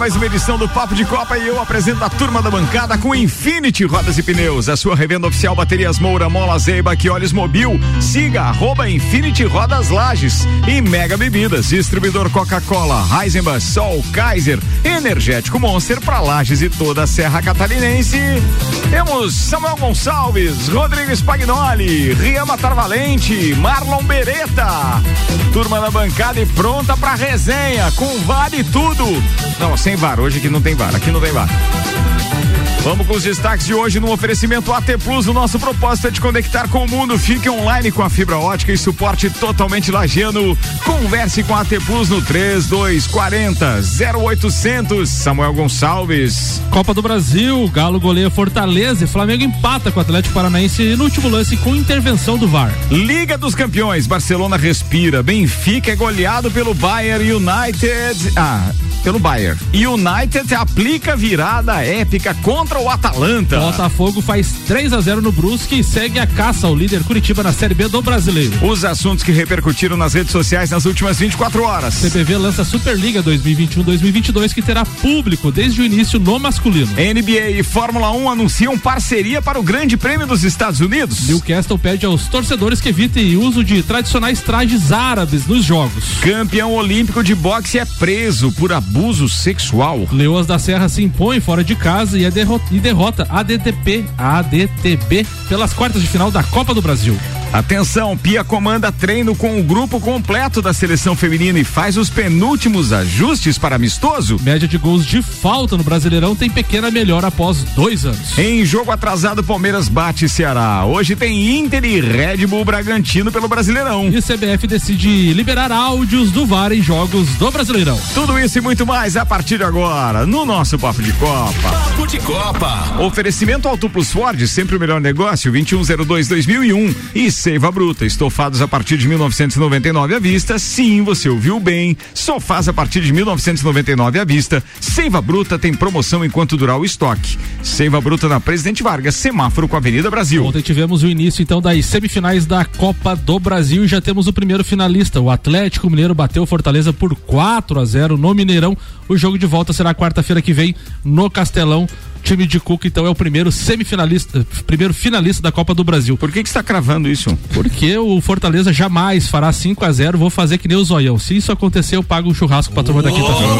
Mais uma edição do Papo de Copa e eu apresento a turma da bancada com Infinity Rodas e Pneus, a sua revenda oficial Baterias Moura, Mola Zeiba, que olhos mobil. Siga arroba Infinity Rodas Lages e Mega Bebidas, distribuidor Coca-Cola, Heisenbach, Sol, Kaiser, Energético Monster para Lages e toda a Serra Catarinense. Temos Samuel Gonçalves, Rodrigo Spagnoli, Ria Matar Valente, Marlon Beretta. Turma da bancada e pronta para resenha com Vale Tudo. Não, sem VAR, hoje aqui não tem VAR, aqui não tem VAR. Vamos com os destaques de hoje no oferecimento AT Plus. O nosso propósito é te conectar com o mundo. Fique online com a fibra ótica e suporte totalmente lagiano. Converse com a AT Plus no 3240 0800. Samuel Gonçalves. Copa do Brasil, Galo goleia Fortaleza e Flamengo empata com o Atlético Paranaense no último lance com intervenção do VAR. Liga dos Campeões, Barcelona respira. Benfica é goleado pelo Bayern United. Ah, pelo Bayern. United aplica virada épica contra contra o Atalanta. Botafogo faz 3 a 0 no Brusque e segue a caça ao líder Curitiba na Série B do Brasileiro. Os assuntos que repercutiram nas redes sociais nas últimas 24 horas. CBV lança Superliga 2021-2022 que terá público desde o início no masculino. NBA e Fórmula 1 anunciam parceria para o Grande Prêmio dos Estados Unidos. Newcastle pede aos torcedores que evitem o uso de tradicionais trajes árabes nos jogos. Campeão olímpico de boxe é preso por abuso sexual. Leoas da Serra se impõe fora de casa e é derrotado e derrota a ADTP, a ADTB pelas quartas de final da Copa do Brasil. Atenção, Pia comanda treino com o grupo completo da seleção feminina e faz os penúltimos ajustes para amistoso. Média de gols de falta no Brasileirão tem pequena melhora após dois anos. Em jogo atrasado, Palmeiras bate Ceará. Hoje tem Inter e Red Bull Bragantino pelo Brasileirão. E o CBF decide liberar áudios do VAR em jogos do Brasileirão. Tudo isso e muito mais a partir de agora no nosso Papo de Copa. Papo de Copa. Oferecimento Auto Plus Ford, sempre o melhor negócio, 2102 2001 e Seiva Bruta, estofados a partir de 1999 à vista. Sim, você ouviu bem. Sofás a partir de 1999 à vista. Seiva Bruta tem promoção enquanto durar o estoque. Seiva Bruta na Presidente Vargas, semáforo com a Avenida Brasil. Ontem tivemos o início então das semifinais da Copa do Brasil e já temos o primeiro finalista. O Atlético Mineiro bateu Fortaleza por 4 a 0 no Mineirão. O jogo de volta será quarta-feira que vem no Castelão time de Cuca, então, é o primeiro semifinalista, primeiro finalista da Copa do Brasil. Por que que está cravando isso? Porque o Fortaleza jamais fará 5 a 0 vou fazer que nem o Zoião. Se isso acontecer, eu pago um churrasco pra turma da quinta-feira.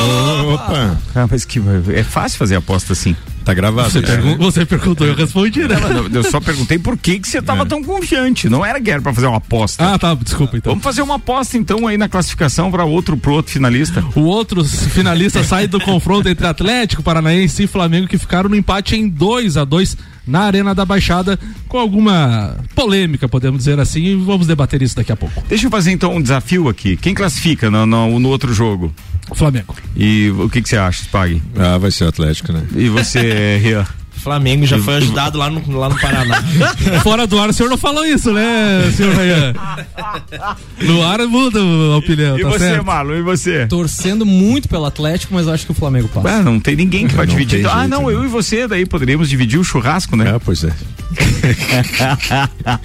Opa! Ah, mas que é fácil fazer aposta assim. Tá gravado. Você, pergun você perguntou, eu respondi, né? eu só perguntei por que que você tava é. tão confiante. Não era guerra para fazer uma aposta. Ah, tá, desculpa então. Vamos fazer uma aposta então aí na classificação para outro pro outro finalista. O outro finalista sai do confronto entre Atlético Paranaense e Flamengo que ficaram no empate em 2 a 2 na Arena da Baixada, com alguma polêmica, podemos dizer assim, e vamos debater isso daqui a pouco. Deixa eu fazer então um desafio aqui. Quem classifica no, no, no outro jogo? Flamengo. E o que, que você acha, Spag? Ah, vai ser o Atlético, né? E você, Ria? Flamengo já foi ajudado lá no, lá no Paraná. Fora do ar, o senhor não falou isso, né, senhor Rayan? No ar muda a opinião. E tá você, certo? Marlon, e você? Torcendo muito pelo Atlético, mas eu acho que o Flamengo passa. Ah, não tem ninguém que vai Não dividir. Ah, não, né? eu e você, daí poderíamos dividir o churrasco, né? É, pois é.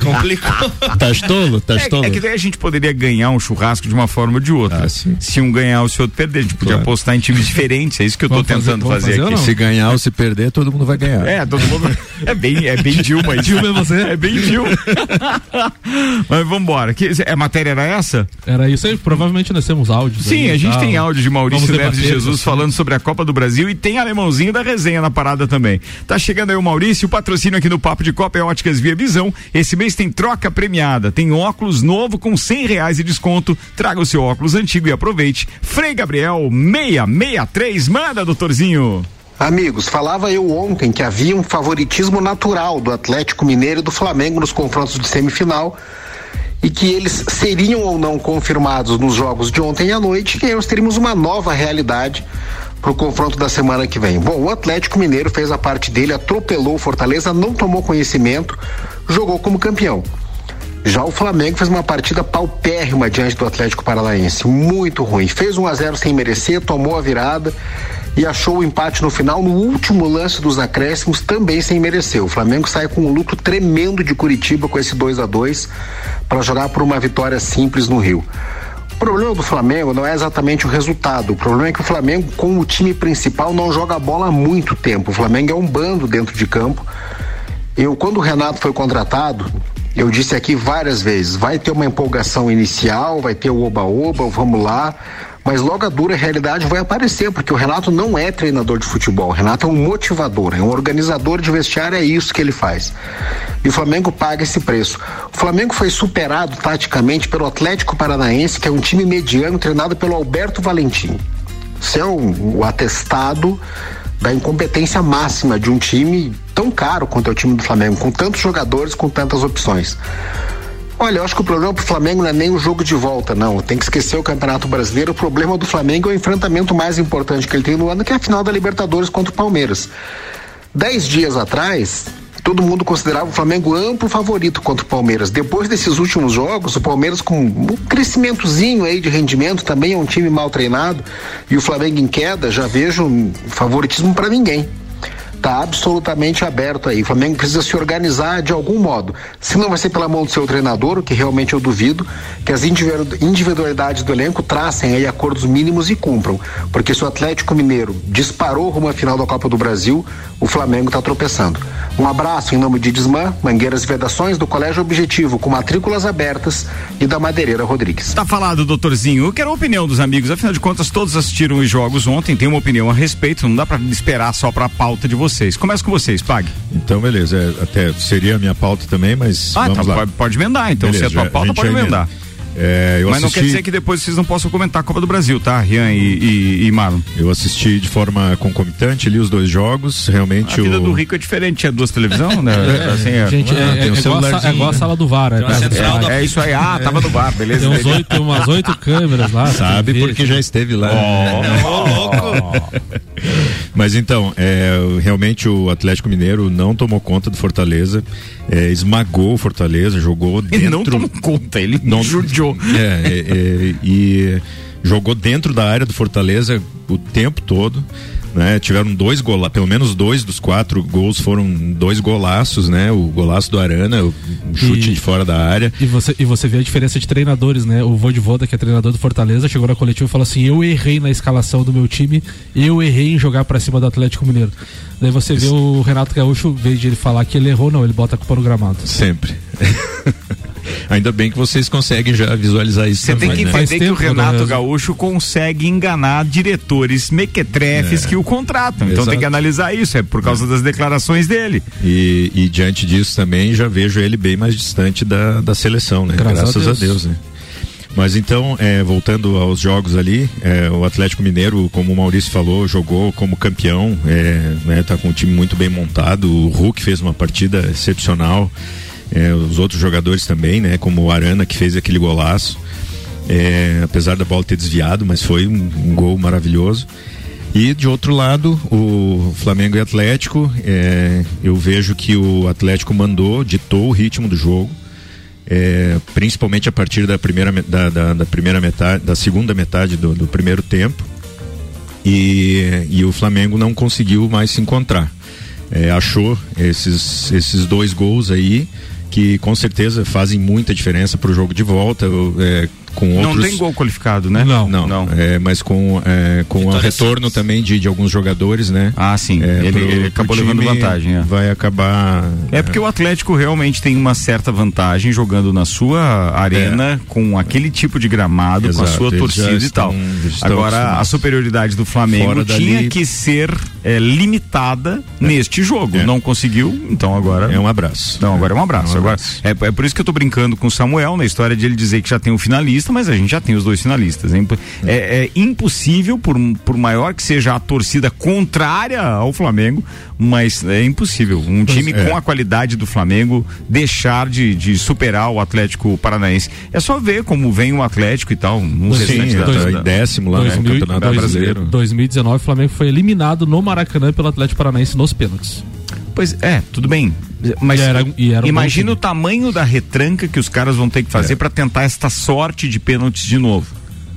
Complicou. Tá tolo? Tá É, tolo? é que daí a gente poderia ganhar um churrasco de uma forma ou de outra. Ah, se um ganhar, o outro perder. A gente podia Claro. apostar em times diferentes. É isso que eu tô Vamos fazer- tentando fazer, fazer ou aqui. não? Se ganhar ou se perder, todo mundo vai ganhar. É, todo mundo. É bem, é bem Dilma isso. Dilma é você? É bem Dilma. Mas vambora. Que, a matéria era essa? Era isso aí, provavelmente nós temos áudios. Sim, aí a gente tem áudio de Maurício Vamos Neves de Jesus assim. falando sobre a Copa do Brasil e tem alemãozinho da resenha na parada também. Tá chegando aí o Maurício, o patrocínio aqui no Papo de Copa é Óticas Via Visão. Esse mês tem troca premiada, tem óculos novo com cem reais de desconto. Traga o seu óculos antigo e aproveite. Frei Gabriel 663, manda, doutorzinho. Amigos, falava eu ontem que havia um favoritismo natural do Atlético Mineiro e do Flamengo nos confrontos de semifinal e que eles seriam ou não confirmados nos jogos de ontem à noite, e aí nós teríamos uma nova realidade para o confronto da semana que vem. Bom, o Atlético Mineiro fez a parte dele, atropelou o Fortaleza, não tomou conhecimento, jogou como campeão. Já o Flamengo fez uma partida paupérrima diante do Atlético Paranaense, muito ruim. Fez 1 a 0 sem merecer, tomou a virada e achou o empate no final, no último lance dos acréscimos, também sem merecer. O Flamengo sai com um lucro tremendo de Curitiba com esse 2 a 2 para jogar por uma vitória simples no Rio. O problema do Flamengo não é exatamente o resultado. O problema é que o Flamengo, com o time principal, não joga bola há muito tempo. O Flamengo é um bando dentro de campo. Eu, quando o Renato foi contratado, eu disse aqui várias vezes: vai ter uma empolgação inicial, vai ter o oba-oba, vamos lá. Mas logo a dura realidade vai aparecer, porque o Renato não é treinador de futebol. O Renato é um motivador, é um organizador de vestiário, é isso que ele faz. E o Flamengo paga esse preço. O Flamengo foi superado taticamente pelo Atlético Paranaense, que é um time mediano treinado pelo Alberto Valentim. Isso é um, o atestado da incompetência máxima de um time tão caro quanto é o time do Flamengo, com tantos jogadores, com tantas opções. Olha, eu acho que o problema pro Flamengo não é nem o jogo de volta, não. Tem que esquecer o Campeonato Brasileiro. O problema do Flamengo é o enfrentamento mais importante que ele tem no ano, que é a final da Libertadores contra o Palmeiras. Dez dias atrás, todo mundo considerava o Flamengo amplo favorito contra o Palmeiras. Depois desses últimos jogos, o Palmeiras com um crescimentozinho aí de rendimento, também é um time mal treinado, e o Flamengo em queda, já vejo favoritismo para ninguém está absolutamente aberto aí. O Flamengo precisa se organizar de algum modo. Se não vai ser pela mão do seu treinador, o que realmente eu duvido, que as individualidades do elenco tracem aí acordos mínimos e cumpram. Porque se o Atlético Mineiro disparou rumo à final da Copa do Brasil, o Flamengo está tropeçando. Um abraço em nome de Desmã, Mangueiras e Vedações, do Colégio Objetivo, com matrículas abertas e da Madeireira Rodrigues. Tá falado, doutorzinho. Eu quero a opinião dos amigos. Afinal de contas, todos assistiram os jogos ontem, tem uma opinião a respeito. Não dá para esperar só para a pauta de vocês vocês. Começa com vocês, Pag. Então, beleza. É, até seria a minha pauta também, mas. Ah, vamos então lá. Pode, pode emendar. Então, beleza, se é a tua pauta, a pode emendar. É, Mas assisti... não quer dizer que depois vocês não possam comentar a Copa do Brasil, tá, Rian e, e, e Marlon? Eu assisti de forma concomitante ali os dois jogos, realmente. A vida o... do Rico é diferente, tinha duas televisões, né? É, assim, é, gente, é, é, é, igual a, é, igual a, sala do VAR, é, isso aí, ah, tava no VAR, beleza. Tem, uns oito, tem umas oito câmeras lá. Sabe porque já esteve lá. Oh, louco! Mas então, realmente o Atlético Mineiro não tomou conta do Fortaleza, esmagou o Fortaleza, jogou dentro. Ele não tomou conta, ele não judiou. É, é, e jogou dentro da área do Fortaleza o tempo todo. Né? Tiveram dois gols, pelo menos dois dos quatro gols foram dois golaços, né? O golaço do Arana, o chute e, de fora da área. E você, e você vê a diferença de treinadores, né? O Vodivoda, que é treinador do Fortaleza, chegou na coletiva e falou assim: Eu errei na escalação do meu time, eu errei em jogar para cima do Atlético Mineiro. Daí você vê o Renato Gaúcho, em vez de ele falar que ele errou, não, ele bota a culpa no gramado. Sempre. Ainda bem que vocês conseguem já visualizar isso. Você tem que né? entender que o Renato né? Gaúcho consegue enganar diretores mequetrefes é. que o contratam. Então Exato. tem que analisar isso, é por causa é. das declarações dele. E, e, diante disso também já vejo ele bem mais distante da, da seleção, né? Graças, Graças a Deus, a Deus né? Mas então, é, voltando aos jogos ali, é, o Atlético Mineiro, como o Maurício falou, jogou como campeão, é, né, tá com um time muito bem montado. O Hulk fez uma partida excepcional é, os outros jogadores também, né? Como o Arana que fez aquele golaço, é, apesar da bola ter desviado, mas foi um, um, gol maravilhoso. E de outro lado, o Flamengo e Atlético, é, eu vejo que o Atlético mandou, ditou o ritmo do jogo. É, principalmente a partir da primeira, da, da, da, primeira metade, da segunda metade do, do primeiro tempo. E, e o Flamengo não conseguiu mais se encontrar. É, achou esses, esses dois gols aí que com certeza fazem muita diferença para o jogo de volta. É, com outros... Não tem gol qualificado, né? Não, não. não. É, mas com, é, com o retorno também de, de alguns jogadores, né? Ah, sim. É, ele, pro, ele acabou levando vantagem. É. Vai acabar. É porque o Atlético realmente tem uma certa vantagem jogando na sua arena é. com aquele tipo de gramado, Exato, com a sua torcida e tal. Agora, a superioridade do Flamengo tinha dali... que ser é, limitada neste jogo. Não conseguiu, então agora. É um abraço. Não, agora é um abraço. Um abraço. Agora, é, é por isso que eu tô brincando com o Samuel na história de ele dizer que já tem um finalista finalista, mas a gente já tem os dois finalistas. É, é, é impossível, por, por maior que seja a torcida contrária ao Flamengo, mas é impossível. Um time é. com a qualidade do Flamengo deixar de, de superar o Atlético Paranaense. É só ver como vem o Atlético e tal. Um Sim, da, dois, da, décimo lá 2000, no Campeonato Brasileiro. 2019, o Flamengo foi eliminado no Maracanã pelo Atlético Paranaense nos pênaltis. Pois é, tudo bem. Mas E era- e era um imagina o tamanho da retranca que os caras vão ter que fazer pra tentar esta sorte de pênaltis de novo.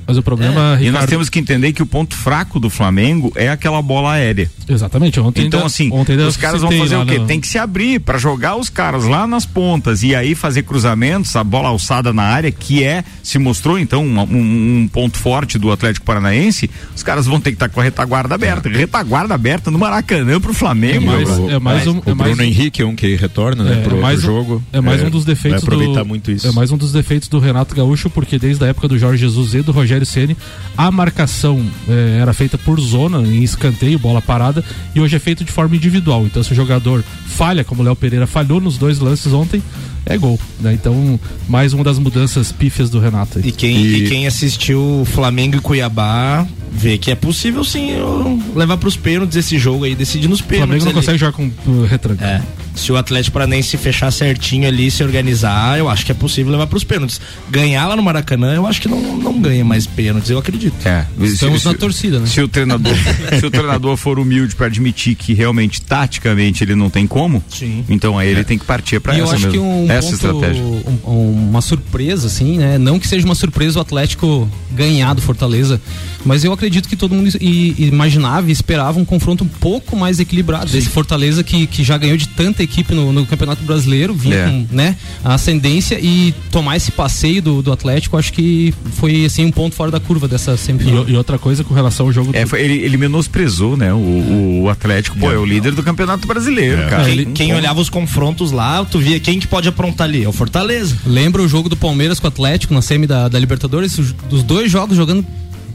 Mas o problema, E nós Ricardo, temos que entender que o ponto fraco do Flamengo é aquela bola aérea. Exatamente. Ontem Então, ainda- assim, ontem os caras vão fazer o quê? no- Tem que se abrir pra jogar os caras lá nas pontas e aí fazer cruzamentos, a bola alçada na área, que é, se mostrou então um, um- um ponto forte do Atlético Paranaense. Os caras vão ter que estar com a retaguarda aberta. Retaguarda aberta no Maracanã pro É Flamengo. mais, meu. é mais um, o é mais Bruno Henrique é um que retorna né, É, pro, é mais pro jogo. É mais um dos defeitos vai aproveitar do, muito isso. É mais um dos defeitos do Renato Gaúcho, porque desde a época do Jorge Jesus e do Rogério Ceni, a marcação é, era feita por zona, em escanteio, bola parada, e hoje é feito de forma individual. Então, se o jogador falha, como o Léo Pereira falhou nos dois lances ontem, é gol. né? Então, mais uma das mudanças pífias do Renato. aí. E quem, E- e quem assistiu Flamengo e Cuiabá vê que é possível sim eu levar pros pênaltis esse jogo aí, decidir nos O pênaltis. Flamengo não ali. consegue jogar com retranca. É. Se o Atlético Paranaense fechar certinho ali, se organizar, eu acho que é possível levar pros pênaltis. Ganhar lá no Maracanã, eu acho que não, não ganha mais pênaltis, eu acredito. É, Estamos se- na se- torcida, né? Se o treinador, se o treinador for humilde pra admitir que realmente taticamente ele não tem como, Sim. então aí ele tem que partir pra E eu essa acho mesmo, que um essa ponto, estratégia. um- uma surpresa, assim, né? Não que seja uma surpresa o Atlético ganhar do Fortaleza, mas eu acredito que todo mundo i- imaginava e esperava um confronto um pouco mais equilibrado. Esse Fortaleza que, que já ganhou de tanta equipe no, no Campeonato Brasileiro, vinha É. com né, a ascendência e tomar esse passeio do, do Atlético, acho que foi assim um ponto fora da curva dessa semifinal. E, e outra coisa com relação ao jogo É, do, foi- ele, ele menosprezou, né? O, o Atlético, pô, é, o líder do Campeonato Brasileiro, cara. Quem, Não quem olhava os confrontos lá, tu via quem que pode aprontar ali? É o Fortaleza. Lembra o jogo do Palmeiras com o Atlético na semi da, da Libertadores? Os, dos dois jogos jogando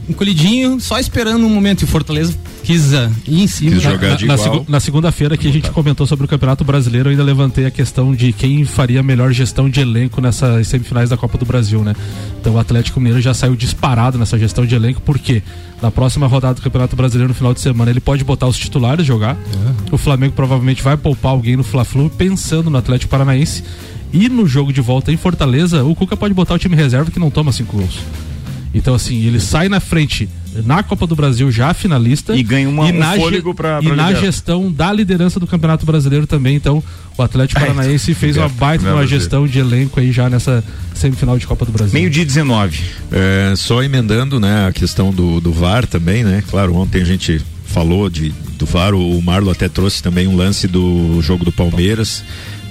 encolhidinho, só esperando um momento. E o Fortaleza quis ah, ir em cima. Quis jogar na, de na igual. na segunda-feira que a gente comentou sobre o Campeonato Brasileiro, eu ainda levantei a questão de quem faria a melhor gestão de elenco nessas semifinais da Copa do Brasil, né? Então o Atlético Mineiro já saiu disparado nessa gestão de elenco, porque na próxima rodada do Campeonato Brasileiro, no final de semana, ele pode botar os titulares jogar. O Flamengo provavelmente vai poupar alguém no Fla-Flu, pensando no Atlético Paranaense. E no jogo de volta em Fortaleza, o Cuca pode botar o time reserva que não toma cinco gols. Então, assim, ele sai na frente na Copa do Brasil já finalista E ganha uma- um na fôlego pra- e pra na liderar. gestão da liderança do Campeonato Brasileiro também. Então, o Atlético Paranaense fez uma baita uma gestão de elenco aí já nessa semifinal de Copa do Brasil. Meio dia 19. É, só emendando, né, a questão do, do VAR também, né? Claro, ontem a gente falou de, do VAR, o Marlo até trouxe também um lance do jogo do Palmeiras,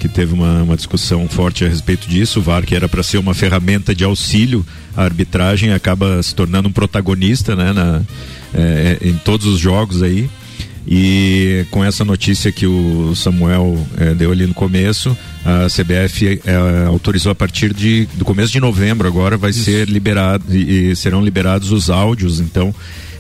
que teve uma, uma discussão forte a respeito disso. O VAR, que era para ser uma ferramenta de auxílio à arbitragem, acaba se tornando um protagonista, né, na, é, em todos os jogos aí. E com essa notícia que o Samuel eh, deu ali no começo, a CBF eh, autorizou a partir de, do começo de novembro agora vai ser liberado e, e serão liberados os áudios então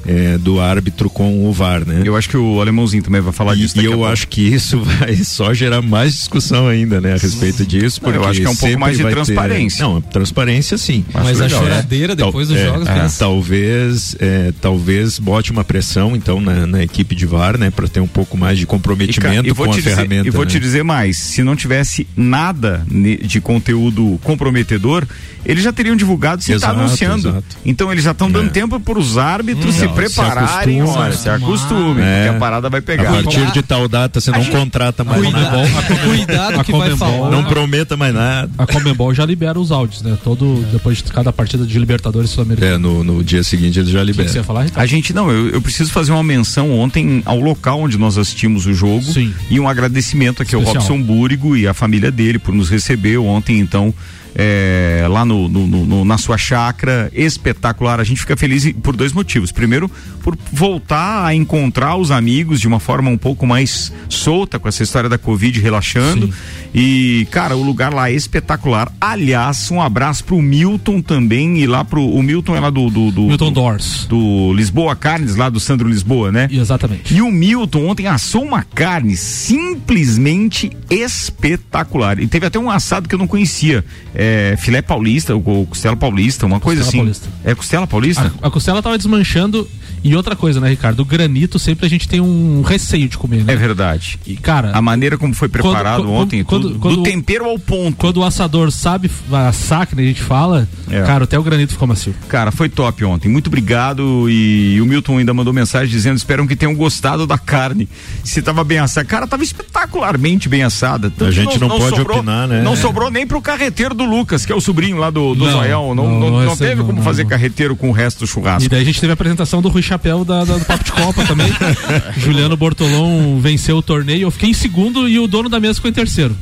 eh, do árbitro com o VAR, né? Eu acho que o alemãozinho também vai falar E, disso. e a eu pouco. acho que isso vai só gerar mais discussão ainda, né, a respeito disso. Não, eu porque acho que é um pouco mais de vai ter- transparência. Não, transparência sim. Mas a Legal, choradeira Tal- depois dos é, jogos, é, pensa. talvez é, talvez bote uma pressão então na, na equipe de VAR, né, para ter um pouco mais de E, comprometimento e vou com a dizer, ferramenta. E vou né? te dizer mais, se não tivesse nada de conteúdo comprometedor, eles já teriam divulgado se está anunciando. exato. Então eles já estão dando É. tempo para os árbitros Não, se prepararem, acostuma, olha, se acostumem, É. porque a parada vai A pegar. partir de tal data você não contrata mais Cuida- nada. Cuidado a que vai Comembol- falar. Não prometa mais nada. A Comembol já libera os áudios, né? Todo, depois de cada partida de Libertadores Sul-Americana. É, no, no dia seguinte eles já O que que você ia liberam. falar, Ricardo? A gente não, eu, eu preciso fazer uma menção ontem ao local onde nós assistimos o jogo Sim. e um agradecimento aqui ao Especial. Robson Búrigo e à família dele por nos receber ontem, então, é, lá no, no- no- na sua chácara, espetacular. A gente fica feliz por dois motivos. Primeiro, por voltar a encontrar os amigos de uma forma um pouco mais solta com essa história da Covid relaxando. Sim. E, cara, o lugar lá é espetacular. Aliás, um abraço pro Milton também e lá pro. O Milton é lá do. do, do Milton do- Dors. do Lisboa Carnes, lá do Sandro Lisboa, né? Exatamente. E o Milton ontem assou uma carne simplesmente espetacular. E teve até um assado que eu não conhecia. É, filé paulista, ou costela paulista, uma coisa Costela assim. paulista. É costela paulista? A, a costela tava desmanchando E outra coisa, né, Ricardo? O granito sempre a gente tem um receio de comer, né? É verdade. E, cara. A maneira como foi preparado quando, ontem, quando, tudo, quando, do tempero ao ponto. Quando o assador sabe assar, que a gente fala, é. cara, até o granito ficou macio. Cara, foi top ontem. Muito obrigado. E o Milton ainda mandou mensagem dizendo: esperam que tenham gostado da carne. Se tava bem assada. Cara, tava espetacularmente bem assada. Tanto a gente não, não pode sobrou, opinar, né? Não sobrou nem pro carreteiro do Lucas, que é o sobrinho lá do, do não, Zoião. Não, não, não, não teve como fazer carreteiro com o resto do churrasco. E daí a gente teve a apresentação do Rui Chapéu da, da, do Papo de Copa também. Juliano Bortolom venceu o torneio. Eu fiquei em segundo e o dono da mesa ficou em terceiro.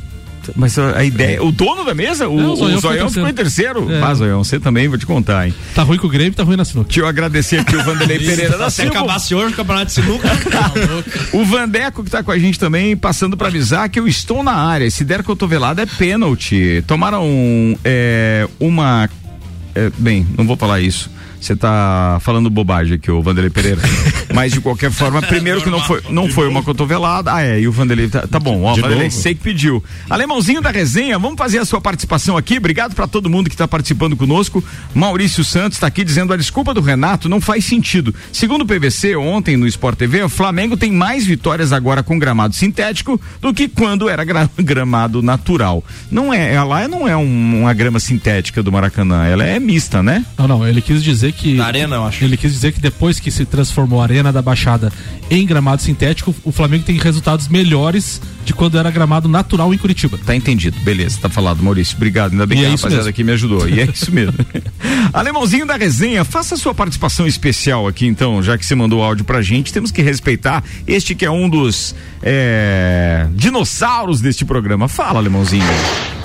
Mas a ideia. O dono da mesa? O, Não, o Zoião, Zoião ficou em terceiro. É. Ah, Zoião, você também, vou te contar, hein? Tá ruim com o Grêmio, tá ruim na sinuca. Deixa eu agradecer aqui o Vanderlei Pereira da Silva. Se acabasse hoje o campeonato de sinuca. o Vandeco que tá com a gente também, passando para avisar que eu estou na área. Se der cotovelada é pênalti. Tomaram é, uma. É, bem, não vou falar isso. Você tá falando bobagem aqui, o Vanderlei Pereira. Mas de qualquer forma, primeiro que não foi, não foi uma cotovelada. Ah, é, e o Vanderlei tá, tá bom, ó, Vanderlei, sei que pediu. Alemãozinho da resenha, vamos fazer a sua participação aqui. Obrigado para todo mundo que tá participando conosco. Maurício Santos tá aqui dizendo a desculpa do Renato não faz sentido. Segundo o PVC, ontem no Sport TV, o Flamengo tem mais vitórias agora com gramado sintético do que quando era gra gramado natural. Não é, ela não é um, uma grama sintética do Maracanã, ela é mista, né? Não, não, ele quis dizer que. Na arena, eu acho. Ele quis dizer que depois que se transformou a Arena da Baixada em gramado sintético, o Flamengo tem resultados melhores de quando era gramado natural em Curitiba. Tá entendido, beleza, tá falado, Maurício. Obrigado, ainda bem e que é a rapaziada aqui me ajudou. E é isso mesmo. Alemãozinho da resenha, faça sua participação especial aqui então, já que você mandou o áudio pra gente, temos que respeitar este que é um dos é, dinossauros deste programa. Fala, Alemãozinho.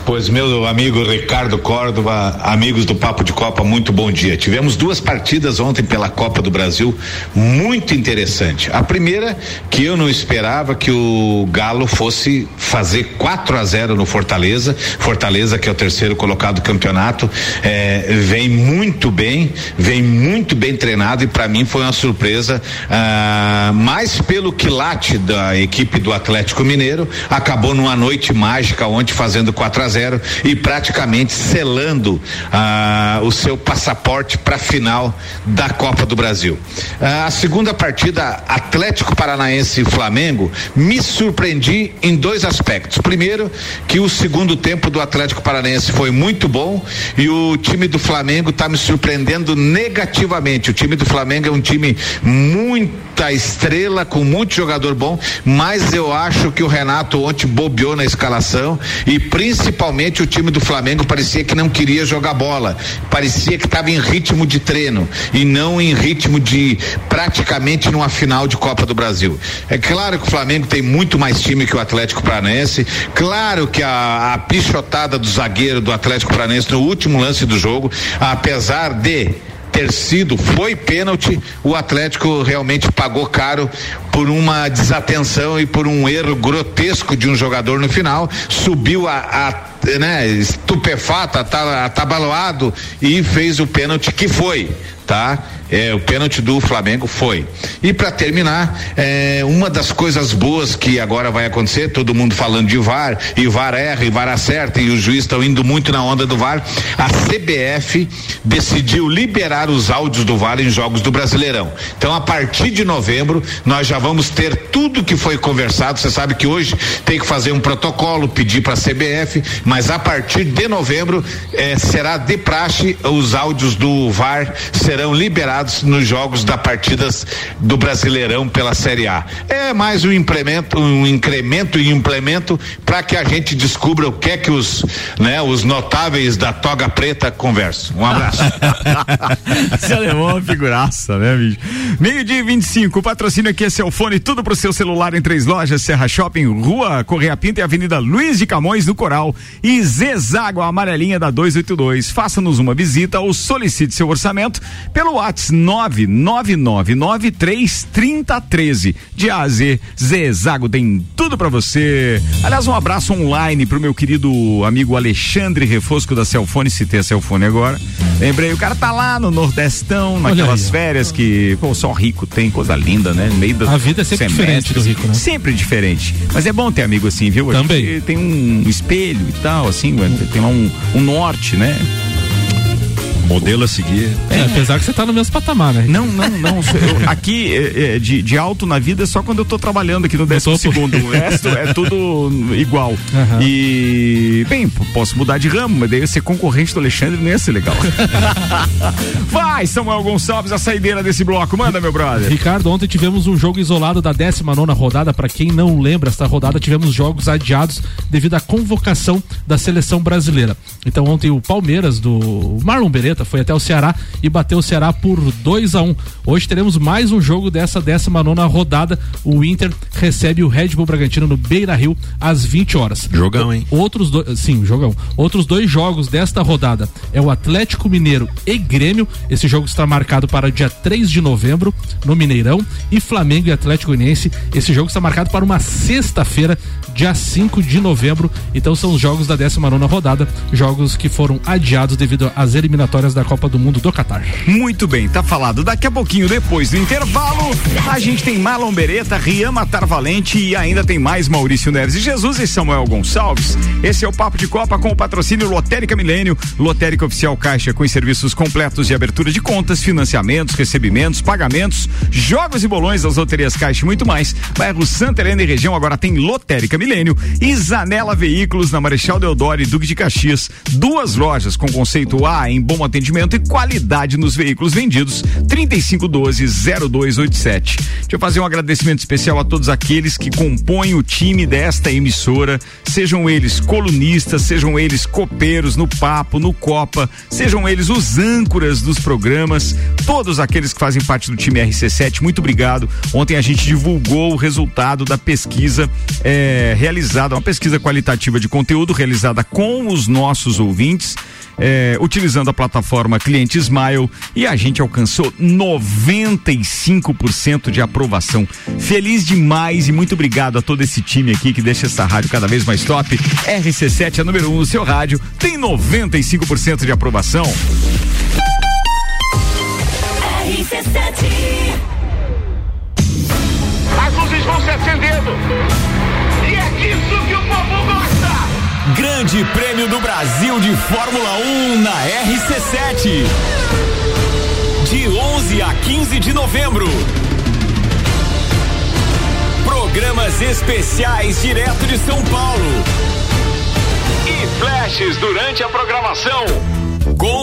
Pois, meu amigo Ricardo Córdova, amigos do Papo de Copa, muito bom dia. Tivemos duas partidas ontem pela Copa do Brasil, muito interessante. A primeira, que eu não esperava que o Galo fosse fazer 4 a 0 no Fortaleza. Fortaleza, que é o terceiro colocado do campeonato, é, vem muito bem, vem muito bem treinado e para mim foi uma surpresa. Ah, mais pelo quilate da equipe do Atlético Mineiro, acabou numa noite mágica ontem fazendo 4 a 0 0 e praticamente selando ah, o seu passaporte para a final da Copa do Brasil. Ah, a segunda partida, Atlético Paranaense e Flamengo, me surpreendi em dois aspectos. Primeiro, que o segundo tempo do Atlético Paranaense foi muito bom e o time do Flamengo está me surpreendendo negativamente. O time do Flamengo é um time muita estrela, com muito jogador bom, mas eu acho que o Renato ontem bobeou na escalação e principalmente o time do Flamengo parecia que não queria jogar bola, parecia que estava em ritmo de treino e não em ritmo de praticamente numa final de Copa do Brasil. É claro que o Flamengo tem muito mais time que o Atlético Paranaense, claro que a, a pichotada do zagueiro do Atlético Paranaense no último lance do jogo, apesar de ter sido, foi pênalti, o Atlético realmente pagou caro por uma desatenção e por um erro grotesco de um jogador no final, subiu a, a né, estupefato, atabaloado e fez o pênalti que foi, tá? É, o pênalti do Flamengo foi. E para terminar, é, uma das coisas boas que agora vai acontecer, todo mundo falando de VAR, e VAR erra, e VAR acerta, e os juízes estão indo muito na onda do VAR. A CBF decidiu liberar os áudios do VAR em jogos do Brasileirão. Então, a partir de novembro, nós já vamos ter tudo que foi conversado. Você sabe que hoje tem que fazer um protocolo, pedir para a CBF, mas a partir de novembro é, será de praxe, os áudios do VAR serão liberados nos jogos da partidas do Brasileirão pela Série A. É mais um implemento, um incremento e implemento para que a gente descubra o que é que os, né, os notáveis da toga preta conversam. Um abraço. Esse alemão é uma figuraça, né, bicho? Meio dia 25, o patrocínio aqui é seu fone, tudo pro seu celular em três lojas, Serra Shopping, Rua Correia Pinta e Avenida Luiz de Camões no Coral e Zezago, a amarelinha da 282. Faça-nos uma visita ou solicite seu orçamento pelo WhatsApp nove nove nove nove três trinta treze de A a Z, Zezago tem tudo para você. Aliás, um abraço online pro meu querido amigo Alexandre Refosco da Celfone, citei a Celfone agora. Lembrei, o cara tá lá no Nordestão, naquelas férias que, pô, só rico tem, coisa linda, né? No meio do A vida é sempre diferente do rico, né? Sempre diferente. Mas é bom ter amigo assim, viu? Também. Tem um espelho e tal, assim, tem lá um, um norte, né? Modelo a seguir. É, apesar que você tá no mesmo patamar, né? Não, não, não. Eu, aqui, é, é, de, de alto na vida, é só quando eu tô trabalhando aqui no décimo segundo. O resto é tudo igual. Uhum. E, bem, posso mudar de ramo, mas daí ser concorrente do Alexandre não ia ser legal. Vai, Samuel Gonçalves, a saideira desse bloco. Manda, meu brother. Ricardo, ontem tivemos um jogo isolado da 19 rodada. Para quem não lembra, esta rodada tivemos jogos adiados devido à convocação da seleção brasileira. Então, ontem o Palmeiras do Marlon Beretta foi até o Ceará e bateu o Ceará por 2 a 1 um. Hoje teremos mais um jogo dessa 19 rodada. O Inter recebe o Red Bull Bragantino no Beira Rio às 20 horas. Jogão, hein? Outros dois, sim, jogão. Outros dois jogos desta rodada é o Atlético Mineiro e Grêmio. Esse jogo está marcado para dia 3 de novembro no Mineirão e Flamengo e Atlético Goianiense. Esse jogo está marcado para uma sexta-feira, dia 5 de novembro. Então são os jogos da 19 rodada, jogos que foram adiados devido às eliminatórias da Copa do Mundo do Catar. Muito bem, tá falado. Daqui a pouquinho, depois do intervalo, a gente tem Marlon Beretta, Rian Matar Valente e ainda tem mais Maurício Neves e Jesus e Samuel Gonçalves. Esse é o Papo de Copa com o patrocínio Lotérica Milênio, Lotérica Oficial Caixa com serviços completos de abertura de contas, financiamentos, recebimentos, pagamentos, jogos e bolões das loterias Caixa e muito mais. Bairro Santa Helena e região agora tem Lotérica Milênio e Zanela Veículos na Marechal Deodoro e Duque de Caxias. Duas lojas com conceito A em bom atendimento e qualidade nos veículos vendidos. 3512-0287. Deixa eu fazer um agradecimento especial a todos aqueles que compõem o time desta emissora, sejam eles colunistas, sejam eles copeiros no papo, no Copa, sejam eles os âncoras dos programas, todos aqueles que fazem parte do time RC7, muito obrigado. Ontem a gente divulgou o resultado da pesquisa é, realizada, uma pesquisa qualitativa de conteúdo realizada com os nossos ouvintes é, utilizando a plataforma Cliente Smile e a gente alcançou 95% de aprovação. Feliz demais e muito obrigado a todo esse time aqui que deixa essa rádio cada vez mais top. RC7 é número 1 um no seu rádio, tem 95% de aprovação. RC7 Grande Prêmio do Brasil de Fórmula 1 na RC7. De 11 a 15 de novembro. Programas especiais direto de São Paulo. E flashes durante a programação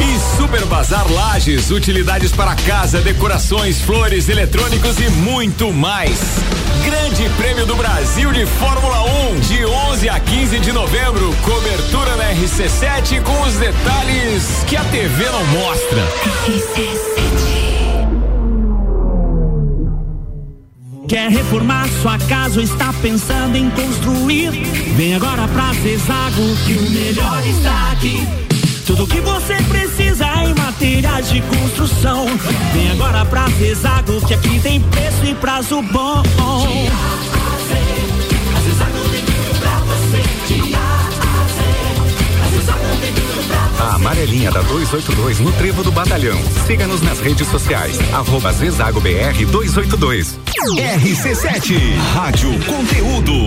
E Super Bazar Lages, utilidades para casa, decorações, flores, eletrônicos e muito mais. Grande Prêmio do Brasil de Fórmula 1, de 11 a 15 de novembro. Cobertura na RC7 com os detalhes que a TV não mostra. Quer reformar sua casa ou está pensando em construir? Vem agora pra Zezago que o melhor está aqui. Tudo que você precisa em materiais de construção. Vem agora pra Zezago que aqui tem preço e prazo bom. A amarelinha da 282 no Trevo do Batalhão. Siga-nos nas redes sociais. Arroba Zezago BR 282. RC7 Rádio Conteúdo.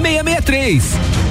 663.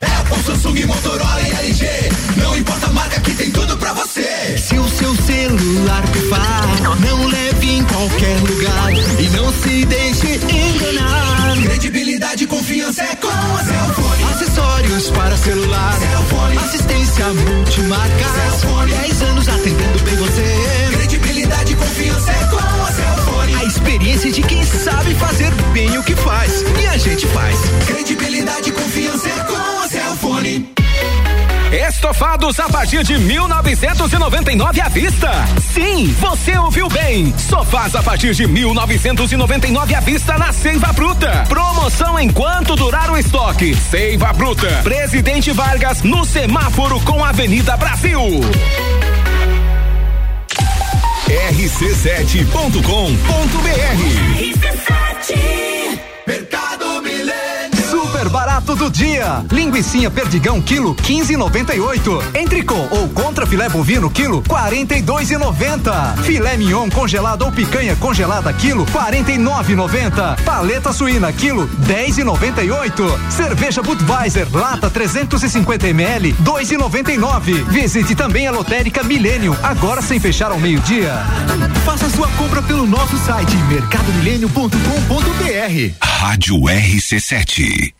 É o Samsung, Motorola e LG. Não importa a marca que tem tudo pra você. Se o seu celular pifar, não leve em qualquer lugar e não se deixe enganar. Credibilidade e confiança é com a Cellfone. Acessórios para celular, Cellfone. assistência multimarca. Cellfone. 10 anos atendendo bem você. Credibilidade e confiança é com a Cellfone. A experiência de quem sabe fazer bem o que faz. E a gente faz. Credibilidade e confiança é com a Cellfone. Estofados a partir de 1999 à vista. Sim, você ouviu bem. Sofás a partir de 1999 à vista na Seiva Bruta. Promoção enquanto durar o estoque. Seiva Bruta. Presidente Vargas no semáforo com a Avenida Brasil. rc7.com.br Mercado Milênio. Super barato do dia. Linguicinha perdigão quilo 15,98. Entrecô ou contra filé bovino quilo 42,90. Filé mignon congelado ou picanha congelada quilo 49,90. Paleta suína quilo 10,98. Cerveja Budweiser lata 350 ml 2,99. Visite também a lotérica Milênio agora sem fechar ao meio-dia. Faça sua compra pelo nosso site mercadomilênio.com.br. Rádio RC7.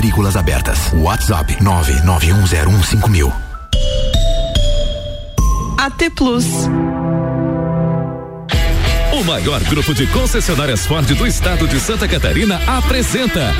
Matrículas abertas. WhatsApp 991015000. AT Plus. O maior grupo de concessionárias Ford do estado de Santa Catarina apresenta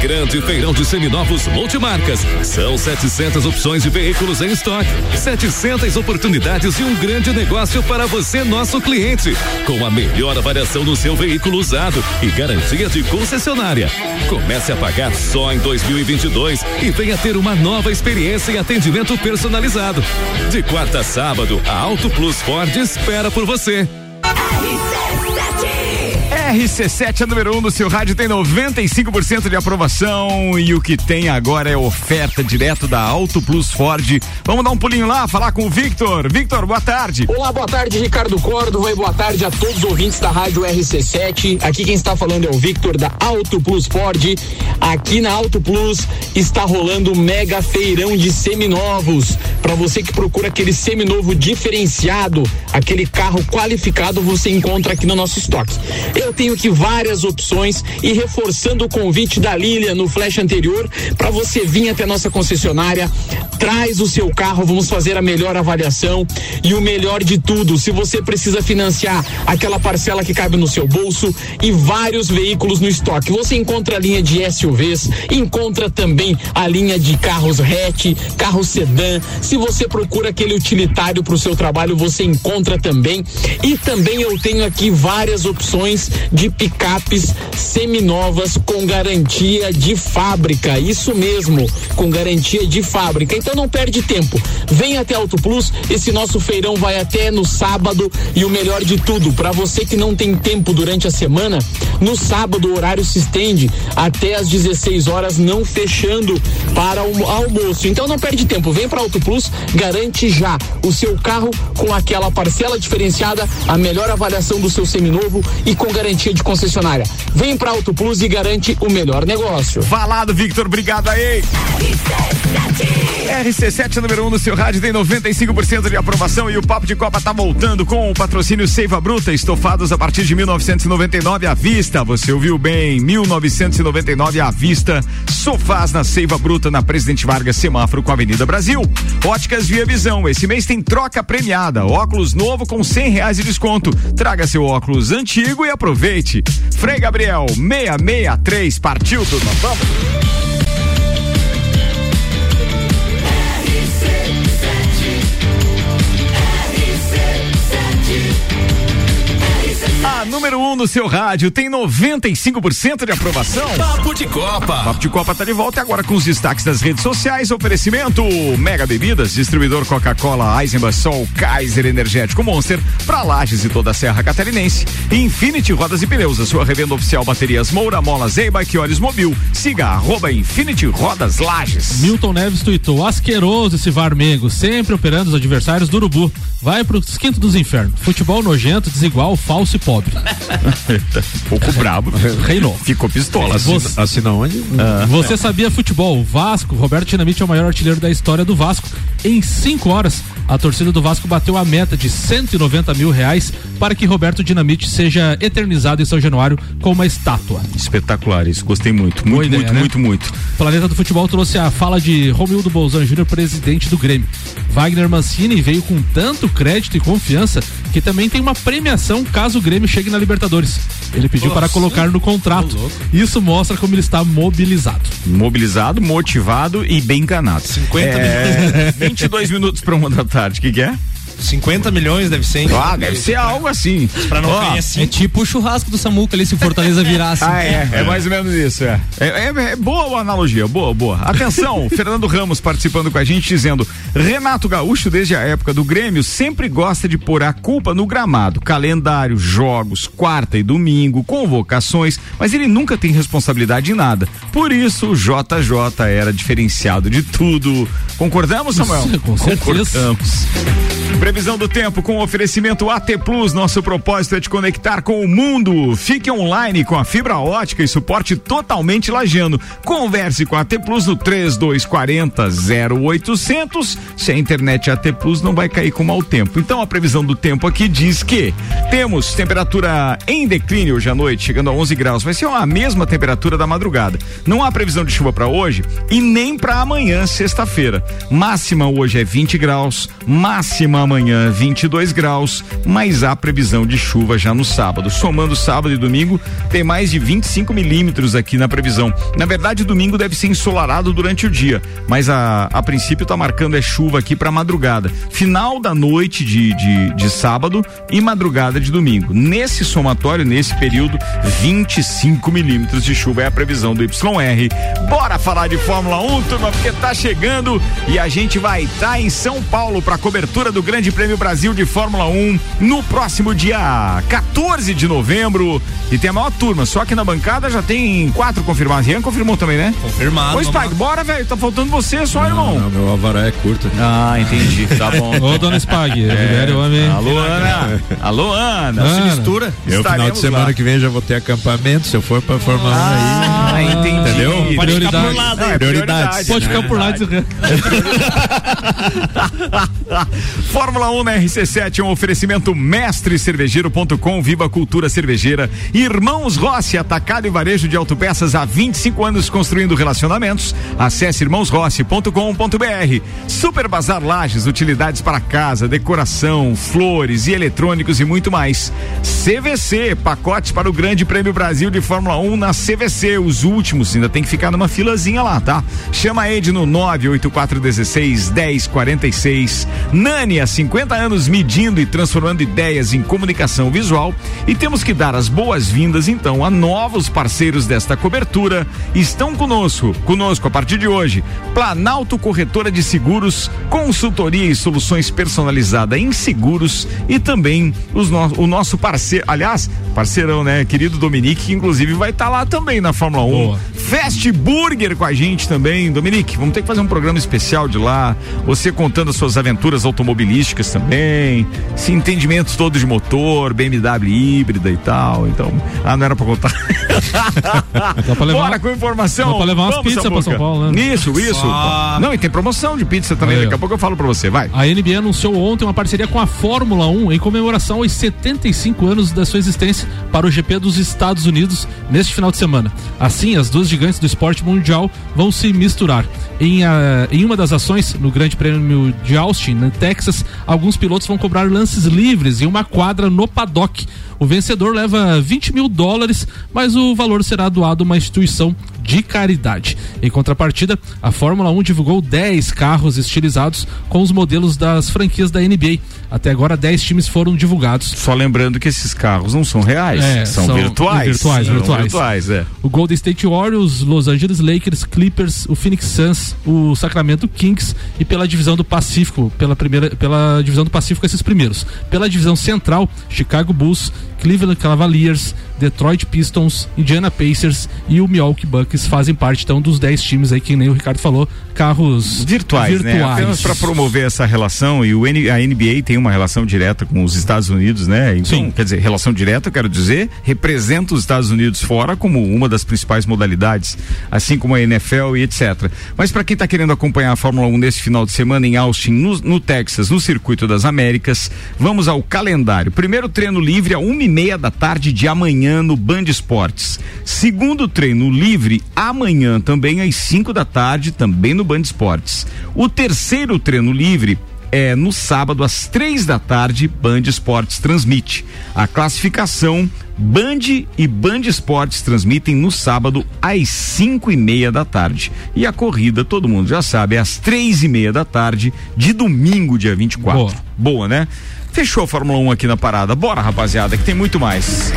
Grande Feirão de Seminovos Multimarcas. São 700 opções de veículos em estoque, 700 oportunidades e um grande negócio para você, nosso cliente, com a melhor avaliação no seu veículo usado e garantia de concessionária. Comece a pagar só em 2022 e venha ter uma nova experiência em atendimento personalizado. De quarta a sábado, a Auto Plus Ford espera por você. RC7 é número 1 um no seu rádio, tem 95% de aprovação e o que tem agora é oferta direto da Auto Plus Ford. Vamos dar um pulinho lá, falar com o Victor. Victor, boa tarde. Olá, boa tarde, Ricardo Córdova e boa tarde a todos os ouvintes da rádio RC7. Aqui quem está falando é o Victor da Auto Plus Ford. Aqui na Auto Plus está rolando um mega feirão de seminovos. Para você que procura aquele seminovo diferenciado, aquele carro qualificado, você encontra aqui no nosso estoque. Eu tenho aqui várias opções e reforçando o convite da Lilia no flash anterior para você vir até nossa concessionária, traz o seu carro, vamos fazer a melhor avaliação e o melhor de tudo, se você precisa financiar aquela parcela que cabe no seu bolso e vários veículos no estoque. Você encontra a linha de SUVs, encontra também a linha de carros hatch, carros sedã, Se você procura aquele utilitário para o seu trabalho, você encontra também. E também eu tenho aqui várias opções de picapes seminovas com garantia de fábrica. Isso mesmo, com garantia de fábrica. Então não perde tempo. Vem até Auto Plus, esse nosso feirão vai até no sábado e o melhor de tudo, para você que não tem tempo durante a semana, no sábado o horário se estende até às 16 horas, não fechando para o almoço. Então não perde tempo, vem para Auto Plus, garante já o seu carro com aquela parcela diferenciada, a melhor avaliação do seu seminovo e com garantia de concessionária. Vem para Auto Plus e garante o melhor negócio. Falado, Victor, obrigado aí. RC7 número 1 um no seu rádio tem 95% de aprovação e o Papo de Copa tá voltando com o patrocínio Seiva Bruta, estofados a partir de 1999 à vista. Você ouviu bem, 1999 à vista. Sofás na Seiva Bruta na Presidente Vargas, semáforo com a Avenida Brasil. Óticas Via Visão, esse mês tem troca premiada. Óculos novo com cem reais de desconto. Traga seu óculos antigo e aproveite. Frei Gabriel, 663, partiu turma, vamos. A número 1 um no seu rádio tem 95% de aprovação. Papo de Copa. Papo de Copa tá de volta agora com os destaques das redes sociais. Oferecimento Mega Bebidas, distribuidor Coca-Cola, Eisenbach, Sol, Kaiser Energético Monster, pra Lages e toda a Serra Catarinense. Infinity Rodas e Pneus, a sua revenda oficial baterias Moura, Mola, Zeiba e Olhos Mobil. Siga arroba Infinity Rodas Lages. Milton Neves tuitou, asqueroso esse Varmego, sempre operando os adversários do Urubu. Vai pros quintos dos infernos. Futebol nojento, desigual, falso e pobre. Pouco brabo. Reinou. Ficou pistola. Assina, assina onde? Ah, Você sabia futebol? Vasco, Roberto Dinamite é o maior artilheiro da história do Vasco. Em cinco horas, a torcida do Vasco bateu a meta de 190 mil reais para que Roberto Dinamite seja eternizado em São Januário com uma estátua. Espetacular isso, gostei muito. Muito, ideia, muito, né? muito, muito. Planeta do Futebol trouxe a fala de Romildo Bolzan Júnior, presidente do Grêmio. Wagner Mancini veio com tanto crédito e confiança que também tem uma premiação caso o Grêmio chegue na Libertadores. Ele pediu Nossa. para colocar no contrato. Isso mostra como ele está mobilizado. Mobilizado, motivado e bem enganado. 50 é, 22 minutos para uma da tarde. O que, que é? 50 milhões deve ser. hein? Ah, deve ser algo assim. Pra não ganhar assim. É tipo o churrasco do Samuca ali, se o Fortaleza virasse. Ah, é, é mais ou menos isso, é. É, é- é boa a analogia, boa, boa. Atenção, Fernando Ramos participando com a gente dizendo: Renato Gaúcho, desde a época do Grêmio, sempre gosta de pôr a culpa no gramado, calendário, jogos, quarta e domingo, convocações, mas ele nunca tem responsabilidade em nada. Por isso, o JJ era diferenciado de tudo. Concordamos, Samuel? Com certeza. Concordamos. Previsão do tempo com oferecimento AT Plus. Nosso propósito é te conectar com o mundo. Fique online com a fibra ótica e suporte totalmente lajano. Converse com a AT Plus no 3240 0800. Se a internet AT Plus não vai cair com mau tempo. Então a previsão do tempo aqui diz que temos temperatura em declínio hoje à noite, chegando a 11 graus. Vai ser a mesma temperatura da madrugada. Não há previsão de chuva para hoje e nem para amanhã, sexta-feira. Máxima hoje é 20 graus, máxima amanhã 22 graus, mas há previsão de chuva já no sábado. Somando sábado e domingo, tem mais de 25 milímetros aqui na previsão. Na verdade, domingo deve ser ensolarado durante o dia, mas a, a princípio tá marcando é chuva aqui para madrugada. Final da noite de, de, de sábado e madrugada de domingo. Nesse somatório, nesse período, 25 milímetros de chuva é a previsão do YR. Bora falar de Fórmula 1, turma, porque tá chegando e a gente vai estar em São Paulo para cobertura do Grande Prêmio Brasil de Fórmula 1 no próximo dia 14 de novembro. E tem a maior turma, só que na bancada já tem quatro confirmados. Rian confirmou também, né? Confirmado. Ô, Spike, bora, velho. Tá faltando você só, irmão. Não, meu alvará é curto. Ah, entendi. Tá bom. Ô, dona Spag, é, homem. Alô, Ana. Alô, Ana. Ana. Se mistura. Eu, final de semana lá. que vem, já vou ter acampamento. Se eu for pra Fórmula 1 Ah, aí. entendi. Entendeu? Pode ficar por Prioridade. lá, Não, é daí. prioridade. Pode ficar por lá. Verdade. Fórmula 1 na RC7 é um oferecimento mestrecervejeiro.com, Viva Cultura Cervejeira. Irmãos Rossi, atacado e varejo de autopeças há 25 anos construindo relacionamentos. Acesse irmãosrossi.com.br. Super Bazar Lages, utilidades para casa, decoração, flores e eletrônicos e muito mais. CVC, pacotes para o Grande Prêmio Brasil de Fórmula 1 na CVC, os últimos ainda tem que ficar numa filazinha lá, tá? Chama a Ed no 98416 1046. Nani, há 50 anos medindo e transformando ideias em comunicação visual. E temos que dar as boas-vindas, então, a novos parceiros desta cobertura. Estão conosco, conosco a partir de hoje, Planalto Corretora de Seguros, consultoria e soluções personalizadas em seguros e também no, o nosso parceiro, aliás, parceirão, né? Querido Dominique, que inclusive vai estar tá lá também na Fórmula 1. Boa. Fast Burger com a gente também. Dominique, vamos ter que fazer um programa especial de lá. Você contando as suas aventuras automobilísticas também. Esse entendimento todo de motor, BMW híbrida e tal. Então, ah, não era pra contar. pra levar, Bora com informação. Dá pra levar umas pizzas pra São Paulo, né? Isso, isso. Ah. Não, e tem promoção de pizza também. Aí, Daqui a pouco eu falo pra você, vai. A NBA anunciou ontem uma parceria com a Fórmula 1 em comemoração aos 75 anos da sua existência para o GP dos Estados Unidos neste final de semana. Assim, as duas gigantes do esporte mundial vão se misturar. Em, uh, em uma das ações, no Grande Prêmio de Austin, no Texas, alguns pilotos vão cobrar lances livres em uma quadra no paddock. O vencedor leva 20 mil dólares, mas o valor será doado a uma instituição de caridade. Em contrapartida, a Fórmula 1 divulgou 10 carros estilizados com os modelos das franquias da NBA. Até agora, 10 times foram divulgados. Só lembrando que esses carros não são reais, é, são, são, virtuais. Virtuais, são virtuais. virtuais é. O Golden State Warriors, Los Angeles Lakers, Clippers, o Phoenix Suns, o Sacramento Kings e pela divisão do Pacífico, pela primeira, pela divisão do Pacífico esses primeiros. Pela divisão central, Chicago Bulls, Cleveland Cavaliers, Detroit Pistons, Indiana Pacers e o Milwaukee Bucks fazem parte então dos 10 times aí que nem o Ricardo falou, carros virtuais, virtuais. né? Apenas para promover essa relação e o N, a NBA tem uma relação direta com os Estados Unidos, né? Então, Sim. quer dizer, relação direta, eu quero dizer, representa os Estados Unidos fora como uma das principais modalidades, assim como a NFL e etc. Mas para quem está querendo acompanhar a Fórmula 1 nesse final de semana em Austin, no, no Texas, no Circuito das Américas, vamos ao calendário. Primeiro treino livre a uma e meia da tarde de amanhã no Band Esportes. Segundo treino livre amanhã também às 5 da tarde, também no Band Esportes. O terceiro treino livre é no sábado às três da tarde, Band Esportes transmite. A classificação Band e Band Esportes transmitem no sábado às cinco e meia da tarde. E a corrida, todo mundo já sabe, é às três e meia da tarde de domingo, dia 24. Boa, Boa né? Fechou a Fórmula 1 aqui na parada. Bora, rapaziada, que tem muito mais.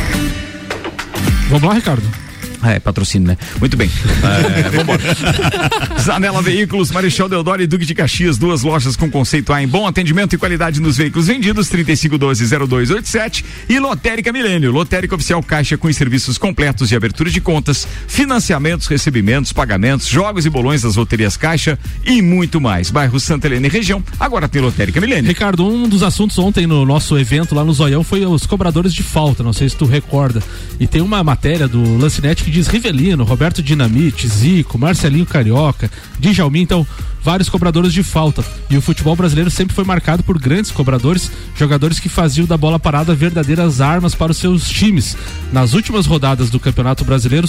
Vamos lá, Ricardo. Ah, é, patrocínio, né? Muito bem. É, vambora. Zanela Veículos, Marechal Deodoro e Duque de Caxias, duas lojas com conceito A em bom atendimento e qualidade nos veículos vendidos, 3512-0287 e Lotérica Milênio, Lotérica Oficial Caixa com serviços completos de abertura de contas, financiamentos, recebimentos, pagamentos, jogos e bolões das loterias Caixa e muito mais. Bairro Santa Helena e região, agora tem Lotérica Milênio. Ricardo, um dos assuntos ontem no nosso evento lá no Zoião foi os cobradores de falta, não sei se tu recorda. E tem uma matéria do Lancinete que diz Rivelino, Roberto Dinamite, Zico, Marcelinho Carioca, Djalmin, então vários cobradores de falta. E o futebol brasileiro sempre foi marcado por grandes cobradores, jogadores que faziam da bola parada verdadeiras armas para os seus times. Nas últimas rodadas do Campeonato Brasileiro,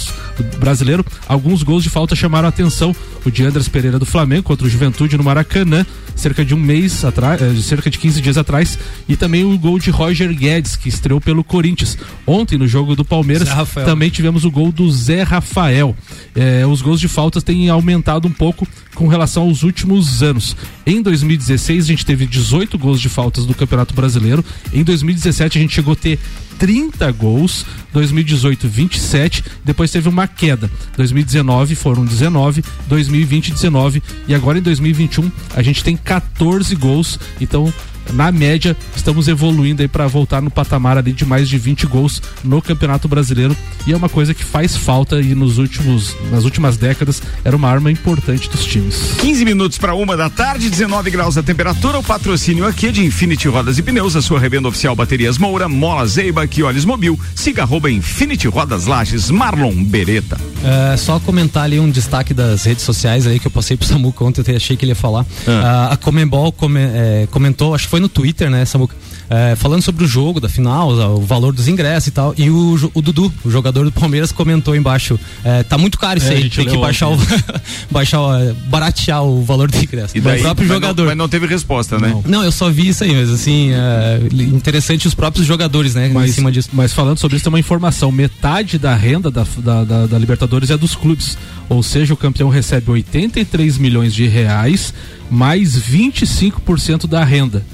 brasileiro alguns gols de falta chamaram a atenção. O de Andras Pereira do Flamengo contra o Juventude no Maracanã, cerca de um mês atrás, eh, cerca de 15 dias atrás, e também o gol de Roger Guedes, que estreou pelo Corinthians. Ontem, no jogo do Palmeiras, também tivemos o gol do Zé Rafael. Eh, os gols de faltas têm aumentado um pouco com relação aos últimos anos. Em 2016 a gente teve 18 gols de faltas do Campeonato Brasileiro. Em 2017 a gente chegou a ter 30 gols, 2018 27, depois teve uma queda. 2019 foram 19, 2020 19 e agora em 2021 a gente tem 14 gols. Então na média, estamos evoluindo aí para voltar no patamar ali de mais de 20 gols no Campeonato Brasileiro. E é uma coisa que faz falta e nos últimos, nas últimas décadas era uma arma importante dos times. 15 minutos para uma da tarde, 19 graus a temperatura. O patrocínio aqui é de Infinity Rodas e Pneus, a sua revenda oficial Baterias Moura, Mola Zeiba, que olhos mobil. Siga arroba Infinity Rodas Lages, Marlon Beretta. É, só comentar ali um destaque das redes sociais aí que eu passei pro Samuca ontem, eu achei que ele ia falar. Ah. Uh, a Comembol come, é, comentou, acho que foi foi no Twitter, né, Samuca? É, falando sobre o jogo da final, o valor dos ingressos e tal. E o, o Dudu, o jogador do Palmeiras, comentou embaixo: é, tá muito caro isso É, aí, gente tem que baixar o, baixar, o- baratear o valor do ingresso. E daí, o próprio mas jogador. Não, mas não teve resposta, né? Não, eu só vi isso aí, mas assim, é, interessante os próprios jogadores, né, em Mas, cima disso. mas falando sobre isso, tem uma informação: metade da renda da, da, da- da Libertadores é dos clubes. Ou seja, o campeão recebe 83 milhões de reais mais 25% da renda.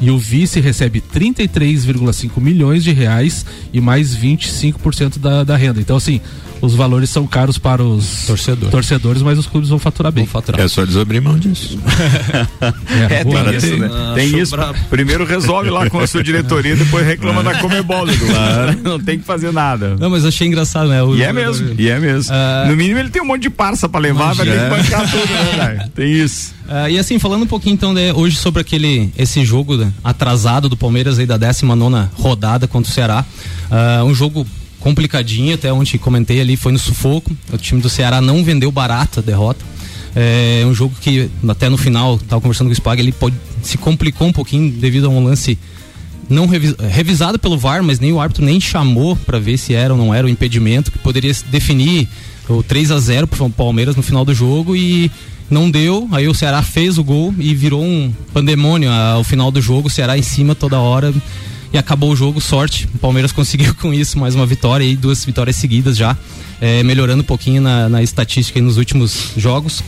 E o vice recebe 33,5 milhões de reais e mais 25% da, da renda. Então, assim, os valores são caros para os torcedores, mas os clubes vão faturar bem. É só eles abrir mão disso. É, tem Para isso, né? Tem isso. Primeiro resolve lá com a sua diretoria, depois reclama da Comebol, Edu. Não tem que fazer nada. Não, mas achei engraçado, né? o E é mesmo, e é mesmo. No mínimo ele tem um monte de parça pra levar, vai ter que Imagina. bancar tudo, né, velho? Tem isso. Ah, e assim, falando um pouquinho então né, hoje sobre aquele esse jogo né, atrasado do Palmeiras aí da 19 rodada contra o Ceará. Ah, um jogo complicadinho, até onde comentei ali, foi no sufoco. O time do Ceará não vendeu barata a derrota. É um jogo que até no final, tava conversando com o Spag, ele pode, se complicou um pouquinho devido a um lance não revis- revisado pelo VAR, mas nem o árbitro nem chamou para ver se era ou não era o impedimento que poderia definir o 3 a 0 pro Palmeiras no final do jogo e não deu. Aí o Ceará fez o gol e virou um pandemônio ao final do jogo, o Ceará em cima toda hora e acabou o jogo, sorte. O Palmeiras conseguiu com isso mais uma vitória e duas vitórias seguidas já, eh, melhorando um pouquinho na, na estatística nos últimos jogos.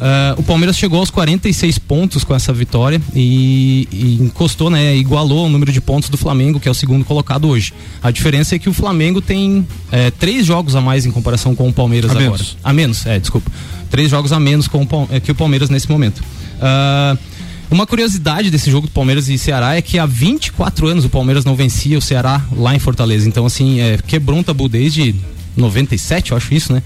Ah, o Palmeiras chegou aos 46 pontos com essa vitória e, e encostou, né? Igualou o número de pontos do Flamengo, que é o segundo colocado hoje. A diferença é que o Flamengo tem eh, três jogos a mais em comparação com o Palmeiras A agora. menos. A menos, é, desculpa. Três jogos a menos com o, eh, que o Palmeiras nesse momento. Ah, uma curiosidade desse jogo do Palmeiras e Ceará é que há 24 anos o Palmeiras não vencia o Ceará lá em Fortaleza. Então, assim, é, quebrou um tabu desde 97, eu acho isso, né?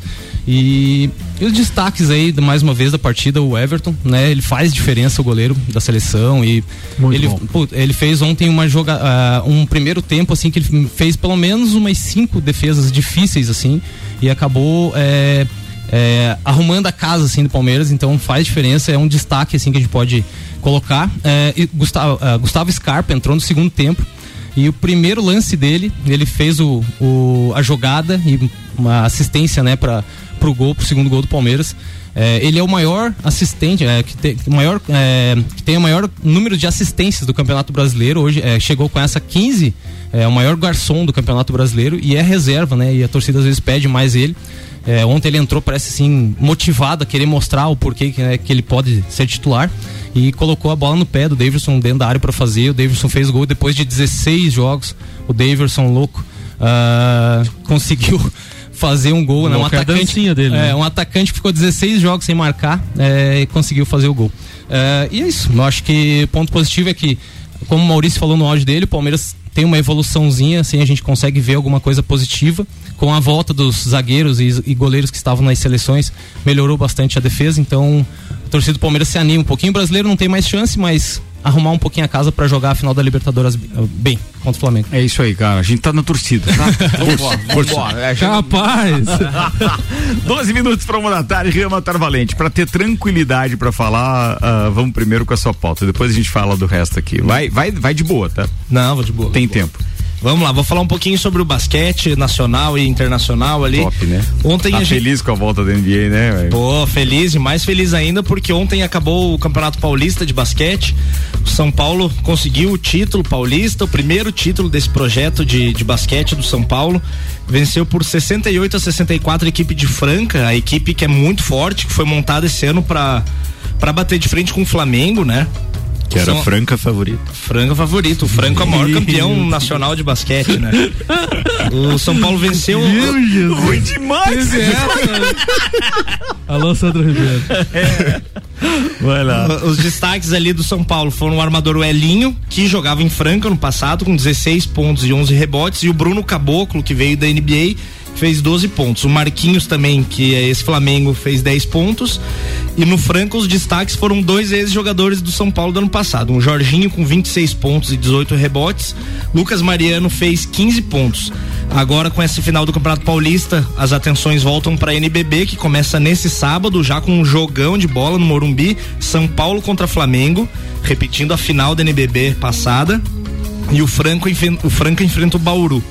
E, e os destaques aí, mais uma vez, da partida, o Everton, né? Ele faz diferença, o goleiro da seleção. E ele, pô, ele fez ontem uma joga, ah, um primeiro tempo, assim, que ele fez pelo menos umas cinco defesas difíceis, assim, e acabou. é, é, arrumando a casa assim do Palmeiras, então faz diferença, é um destaque assim que a gente pode colocar. É, Gustavo, ah, Gustavo Scarpa entrou no segundo tempo e o primeiro lance dele, ele fez o, o- a jogada e uma assistência, né, para pro gol, pro segundo gol do Palmeiras. É, ele é o maior assistente, é, que, tem, maior, é, que tem o maior número de assistências do Campeonato Brasileiro. Hoje é, chegou com essa 15, é o maior garçom do Campeonato Brasileiro e é reserva, né? E a torcida às vezes pede mais ele. É, ontem ele entrou, parece assim, motivado a querer mostrar o porquê que, né, que ele pode ser titular e colocou a bola no pé do Davidson dentro da área para fazer. O Davidson fez gol depois de 16 jogos. O Davidson louco ah, conseguiu fazer um gol, né? Um é atacante, dele, é, né? um atacante que ficou 16 jogos sem marcar é, e conseguiu fazer o gol. É, e é isso. Eu acho que ponto positivo é que, como o Maurício falou no áudio dele, o Palmeiras tem uma evoluçãozinha, assim, a gente consegue ver alguma coisa positiva. Com a volta dos zagueiros e, e goleiros que estavam nas seleções, melhorou bastante a defesa. Então, a torcida do Palmeiras se anima um pouquinho. O brasileiro não tem mais chance, mas arrumar um pouquinho a casa para jogar a final da Libertadores eh, bem contra o Flamengo. É isso aí, cara. A gente tá na torcida, tá? Vambora, vambora. É, Capaz! 12 minutos para uma da tarde, Rama Tarvalente. Para ter tranquilidade para falar, ah, vamos primeiro com a sua pauta. Depois a gente fala do resto aqui. Vai, vai, vai de boa, tá? Não, vou de boa. Tem tempo. Vamos lá, vou falar um pouquinho sobre o basquete nacional e internacional ali. Top, né? Ontem tá a gente feliz com a volta da NBA, né? velho? Pô, feliz e mais feliz ainda porque ontem acabou o Campeonato Paulista de Basquete. O São Paulo conseguiu o título paulista, o primeiro título desse projeto de, de basquete do São Paulo. Venceu por 68 a 64 a equipe de Franca, a equipe que é muito forte, que foi montada esse ano para para bater de frente com o Flamengo, né? Que era São- Franca favorito. Franca favorito. O Franco é o maior campeão nacional de basquete, né? O São Paulo venceu. Ruim demais! Alô, Sandro Ribeiro. Vai lá. Os destaques ali do São Paulo foram o armador Elinho, que jogava em Franca no passado, com 16 pontos e 11 rebotes, e o Bruno Caboclo, que veio da NBA, fez 12 pontos. O Marquinhos também, que é esse Flamengo, fez 10 pontos. E no Franca os destaques foram dois ex-jogadores do São Paulo do ano passado. Um Jorginho com 26 pontos e 18 rebotes. Lucas Mariano fez 15 pontos. Agora com esse final do Campeonato Paulista, as atenções voltam para a NBB que começa nesse sábado já com um jogão de bola no Morumbi, São Paulo contra Flamengo, repetindo a final da NBB passada. E o Franco, o Franca enfrenta o Bauru.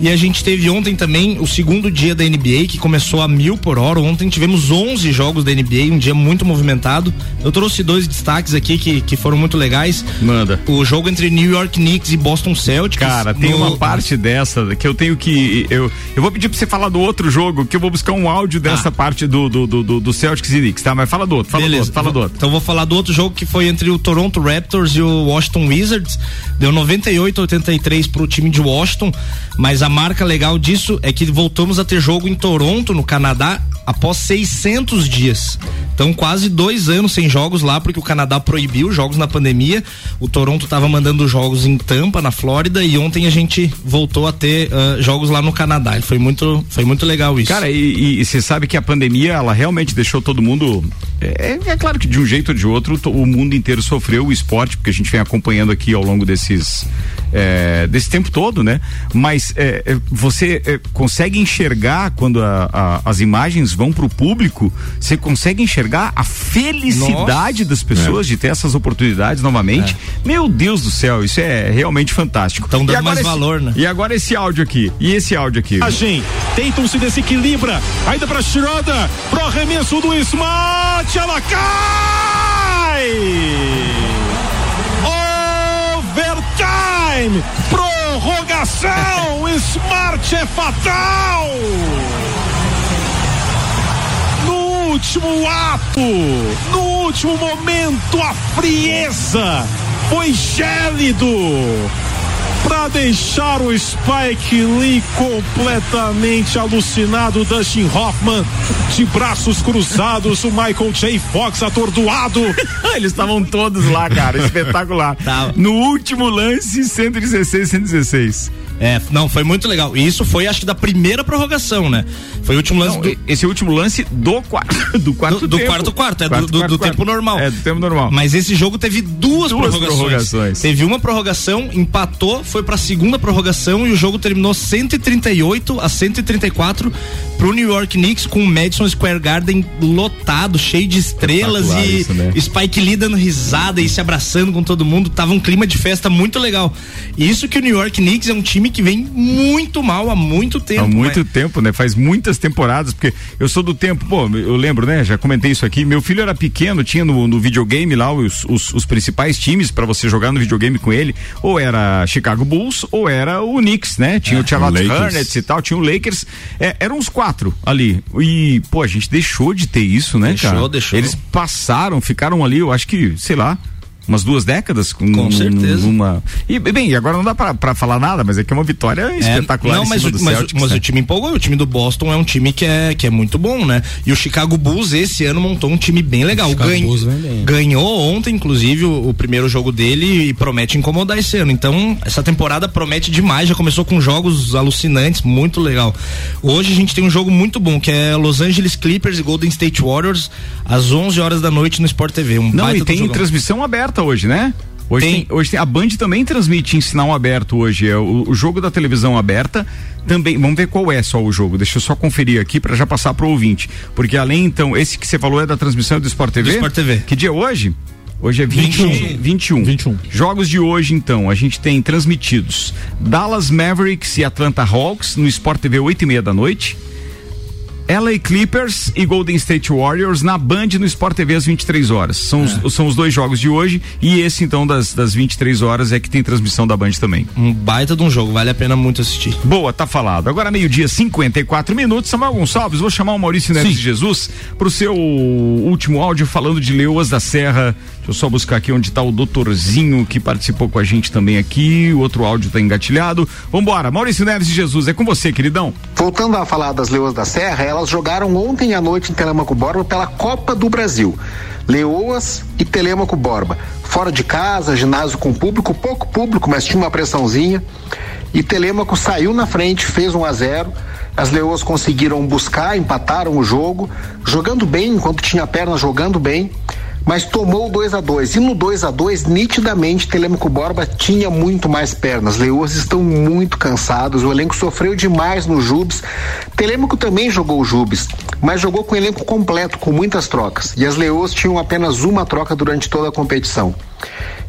E a gente teve ontem também o segundo dia da NBA, que começou a mil por hora. Ontem tivemos 11 jogos da NBA, um dia muito movimentado. Eu trouxe dois destaques aqui que, que foram muito legais. Manda. O jogo entre New York Knicks e Boston Celtics. Cara, tem no... uma parte dessa que eu tenho que. Eu, eu vou pedir pra você falar do outro jogo, que eu vou buscar um áudio dessa ah. parte do, do, do, do, Celtics e Knicks, tá? Mas fala do outro, fala Beleza. do outro, fala do outro. Então vou falar do outro jogo que foi entre o Toronto Raptors e o Washington Wizards. Deu 98 a 83 pro time de Washington, mas a marca legal disso é que voltamos a ter jogo em Toronto, no Canadá, após 600 dias. Então, quase dois anos sem jogos lá, porque o Canadá proibiu jogos na pandemia. O Toronto estava mandando jogos em Tampa, na Flórida, e ontem a gente voltou a ter uh, jogos lá no Canadá. E foi muito, foi muito legal isso. Cara, e você sabe que a pandemia, ela realmente deixou todo mundo. É, é, claro que de um jeito ou de outro, o mundo inteiro sofreu o esporte, porque a gente vem acompanhando aqui ao longo desses. É, desse tempo todo, né? Mas é, é você é, consegue enxergar quando a, a, as imagens vão para o público, você consegue enxergar a felicidade Nossa. das pessoas é. de ter essas oportunidades novamente. É. Meu Deus do céu, isso é realmente fantástico. Estão dando mais esse, valor, né? E agora esse áudio aqui. E esse áudio aqui. A gente tentam se desequilibra. Ainda para Schroeder, pro arremesso do Smart, ela cai! Overtime! Prorrogação! Smart é fatal! último ato, no último momento, a frieza foi gélido para deixar o Spike Lee completamente alucinado, Dustin Hoffman de braços cruzados, o Michael J. Fox atordoado. Eles estavam todos lá, cara, espetacular. Tá. No último lance, 116, 116. É, não, foi muito legal. E isso foi, acho que, da primeira prorrogação, né? Foi o último lance. Não, do... Esse último lance do quarto. Do quarto, do, do quarto quarto, é quarto, do, quarto, do quarto. tempo normal. É, do tempo normal. Mas esse jogo teve duas, duas prorrogações. prorrogações. Teve uma prorrogação, empatou, foi pra segunda prorrogação e o jogo terminou 138 a 134 pro New York Knicks com o Madison Square Garden lotado, cheio de estrelas e isso, né? Spike Lee dando risada e se abraçando com todo mundo. Tava um clima de festa muito legal. Isso que o New York Knicks é um time que vem muito mal há muito tempo. Há muito mas... tempo, né? Faz muitas temporadas, porque eu sou do tempo, pô, eu lembro, né? Já comentei isso aqui. Meu filho era pequeno, tinha no, no videogame lá os, os, os principais times para você jogar no videogame com ele. Ou era Chicago Bulls, ou era o Knicks, né? Tinha é, o Charlotte Hornets e tal, tinha o Lakers. É, eram uns quatro ali. E, pô, a gente deixou de ter isso, né, deixou, cara? Deixou, deixou. Eles passaram, ficaram ali, eu acho que, sei lá, umas duas décadas. Com, com certeza. Uma... E, bem, agora não dá pra, falar nada, mas é que é uma vitória é, espetacular. Não, mas, o, mas, Celtics, mas né? o time empolgou. O time do Boston é um time que é, que é muito bom, né? E o Chicago Bulls esse ano montou um time bem legal. Ganha, ganhou ontem, inclusive, o, o, primeiro jogo dele e promete incomodar esse ano. Então, essa temporada promete demais. Já começou com jogos alucinantes, muito legal. Hoje a gente tem um jogo muito bom, que é Los Angeles Clippers e Golden State Warriors, às 11 horas da noite no Sport TV. Um não, e tem transmissão aberta hoje, né? Hoje tem. tem. hoje tem, a Band também transmite em sinal aberto hoje, é o, o, jogo da televisão aberta também, vamos ver qual é só o jogo, deixa eu só conferir aqui para já passar pro ouvinte, porque além então, esse que você falou é da transmissão do Sport TV? Do Sport TV. Que dia é hoje? Hoje é 21. 21. 21. 21. Jogos de hoje, então, a gente tem transmitidos Dallas Mavericks e Atlanta Hawks no Sport TV 8 e meia da noite. LA Clippers e Golden State Warriors na Band no Sport TV às 23 horas. São, é. os, são os dois jogos de hoje e esse então das, das 23 horas é que tem transmissão da Band também. Um baita de um jogo, vale a pena muito assistir. Boa, tá falado. Agora meio-dia 54 minutos. Samuel Gonçalves, vou chamar o Maurício Neves de Jesus pro seu último áudio falando de Leoas da Serra. Deixa eu só buscar aqui onde tá o doutorzinho que participou com a gente também aqui. O outro áudio tá engatilhado. Vambora, Maurício Neves de Jesus, é com você, queridão. Voltando a falar das Leoas da Serra, ela elas jogaram ontem à noite em Telemaco Borba pela Copa do Brasil. Leoas e Telemaco Borba. Fora de casa, ginásio com público, pouco público, mas tinha uma pressãozinha. E Telêmaco saiu na frente, fez 1 a 0 as Leoas conseguiram buscar, empataram o jogo, jogando bem, enquanto tinha perna jogando bem, mas tomou 2 a 2 E no 2 a 2 nitidamente, Telêmaco Borba tinha muito mais pernas. Leoas estão muito cansados, o elenco sofreu demais no Jubes. Telêmaco também jogou o Jubes, mas jogou com o elenco completo, com muitas trocas. E as Leoas tinham apenas uma troca durante toda a competição.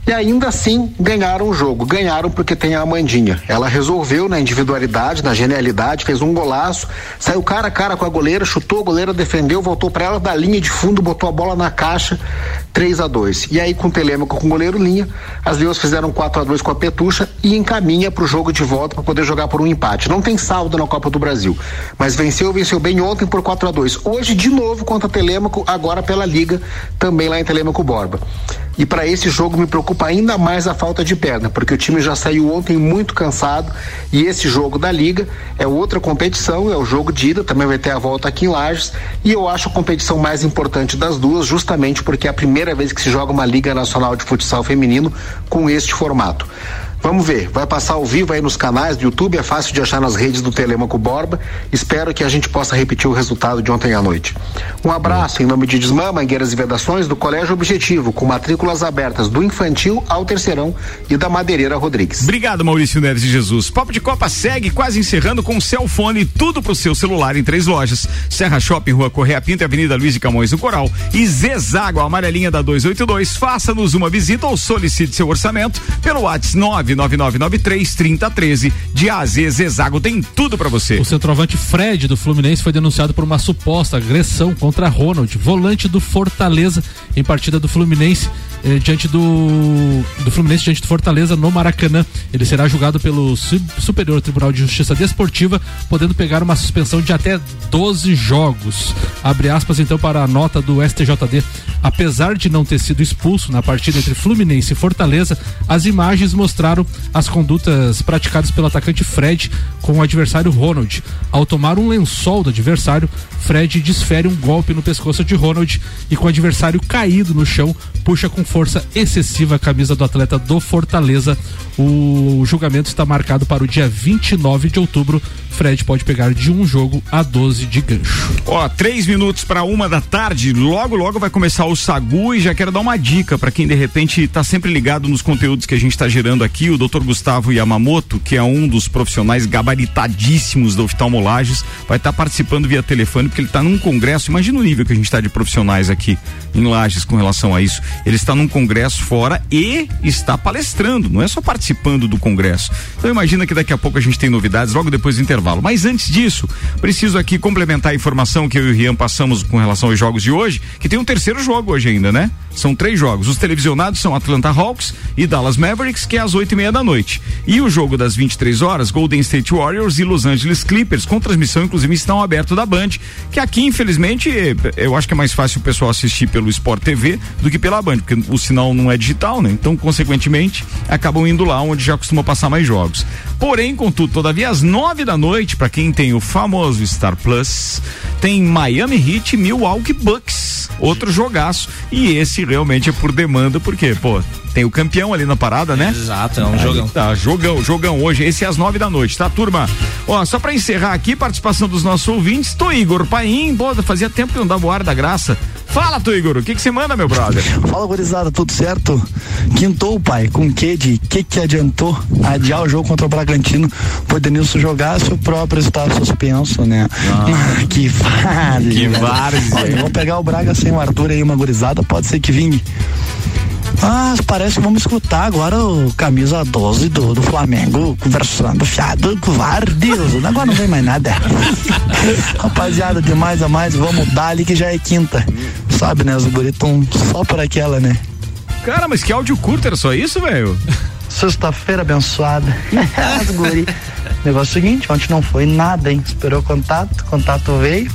E ainda assim ganharam o jogo. Ganharam porque tem a Amandinha. Ela resolveu na individualidade, na genialidade, fez um golaço, saiu cara a cara com a goleira, chutou a goleira, defendeu, voltou para ela da linha de fundo, botou a bola na caixa, 3 a 2 E aí, com o Telêmaco com o goleiro linha, as Leões fizeram 4 a 2 com a Petucha e encaminha para o jogo de volta para poder jogar por um empate. Não tem saldo na Copa do Brasil, mas venceu, venceu bem ontem por 4 a 2 Hoje, de novo, contra Telêmaco, agora pela Liga, também lá em Telêmaco Borba. E para esse jogo me preocupa ainda mais a falta de perna, porque o time já saiu ontem muito cansado e esse jogo da liga é outra competição, é o jogo de ida, também vai ter a volta aqui em Lages, e eu acho a competição mais importante das duas, justamente porque é a primeira vez que se joga uma Liga Nacional de Futsal Feminino com este formato. Vamos ver, vai passar ao vivo aí nos canais do YouTube, é fácil de achar nas redes do Telemaco Borba. Espero que a gente possa repetir o resultado de ontem à noite. Um abraço em nome de Desmã, Mangueiras e Vedações do Colégio Objetivo, com matrículas abertas do infantil ao terceirão e da Madeireira Rodrigues. Obrigado, Maurício Neres de Jesus. Papo de Copa segue quase encerrando com Celfone, tudo pro seu celular em três lojas. Serra Shopping, Rua Correia Pinto, Avenida Luiz de Camões do Coral e Zezago, a amarelinha da 282. Faça-nos uma visita ou solicite seu orçamento pelo WhatsApp 9 99993 3013 de AZ Zezago tem tudo para você. O centroavante Fred do Fluminense foi denunciado por uma suposta agressão contra Ronald, volante do Fortaleza em partida do Fluminense eh, diante do do Fluminense diante do Fortaleza no Maracanã. Ele será julgado pelo Superior Tribunal de Justiça Desportiva, podendo pegar uma suspensão de até 12 jogos. Abre aspas então para a nota do STJD. Apesar de não ter sido expulso na partida entre Fluminense e Fortaleza, as imagens mostraram as condutas praticadas pelo atacante Fred com o adversário Ronald. Ao tomar um lençol do adversário, Fred desfere um golpe no pescoço de Ronald e com o adversário caído no chão, puxa com força excessiva a camisa do atleta do Fortaleza. O julgamento está marcado para o dia 29 de outubro. Fred pode pegar de um jogo a 12 de gancho. Ó, três minutos para uma da tarde. Logo, logo vai começar o Sagu e já quero dar uma dica para quem de repente está sempre ligado nos conteúdos que a gente está gerando aqui. O Dr. Gustavo Yamamoto, que é um dos profissionais gabaritadíssimos da oftalmolages, vai estar tá participando via telefone porque ele está num congresso. Imagina o nível que a gente está de profissionais aqui em Lages com relação a isso. Ele está num congresso fora e está palestrando, não é só participando do congresso. Então imagina que daqui a pouco a gente tem novidades logo depois do intervalo. Mas antes disso, preciso aqui complementar a informação que eu e o Rian passamos com relação aos jogos de hoje, que tem um terceiro jogo hoje ainda, né? São três jogos. Os televisionados são Atlanta Hawks e Dallas Mavericks, que é às oito e meia da noite. E o jogo das 23 horas, Golden State Warriors e Los Angeles Clippers, com transmissão, inclusive, estão aberto da Band, que aqui, infelizmente, eu acho que é mais fácil o pessoal assistir pelo Sport TV do que pela Band, porque o sinal não é digital, né? Então, consequentemente, acabam indo lá onde já costuma passar mais jogos. Porém, contudo, todavia, às nove da noite, para quem tem o famoso Star Plus, tem Miami Heat Milwaukee Bucks. Outro jogaço. E esse realmente é por demanda, porque, pô, tem o campeão ali na parada, né? Exato, é um Aí jogão. Tá, jogão, jogão hoje. Esse é às nove da noite, tá, turma? Ó, só pra encerrar aqui, participação dos nossos ouvintes, tô Igor Paim, pô, fazia tempo que não dava o ar da graça. Fala, tu Igor, o que que você manda, meu brother? Fala, gurizada, tudo certo? Quintou, pai, com que de que que adiantou adiar o jogo contra o Bragantino por Denilson jogar se o próprio está suspenso, né? Ah, que várzea. Que várzea. Vou pegar o Braga sem o Arthur aí, uma gurizada, pode ser que vingue. Ah, parece que vamos escutar agora o camisa 12 do, do Flamengo conversando fiado com vários Deus, agora não vem mais nada. Rapaziada, de mais a mais, vamos dar ali que já é quinta. Sabe, né? Os guris só por aquela, né? Cara, mas que áudio curto era só isso, velho? Sexta-feira abençoada. Os guri. Negócio é seguinte, ontem não foi nada, hein? Esperou contato, contato veio.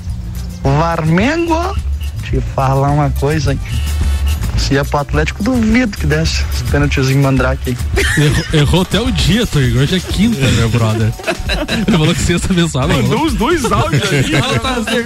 Varmengo, te falar uma coisa, hein? Se ia pro Atlético, duvido que desse esse pênaltizinho mandrake aí. Errou, errou até o dia, Toigo. Hoje é quinta, meu brother. Ele falou que sexta abençoada. Mandou os dois áudios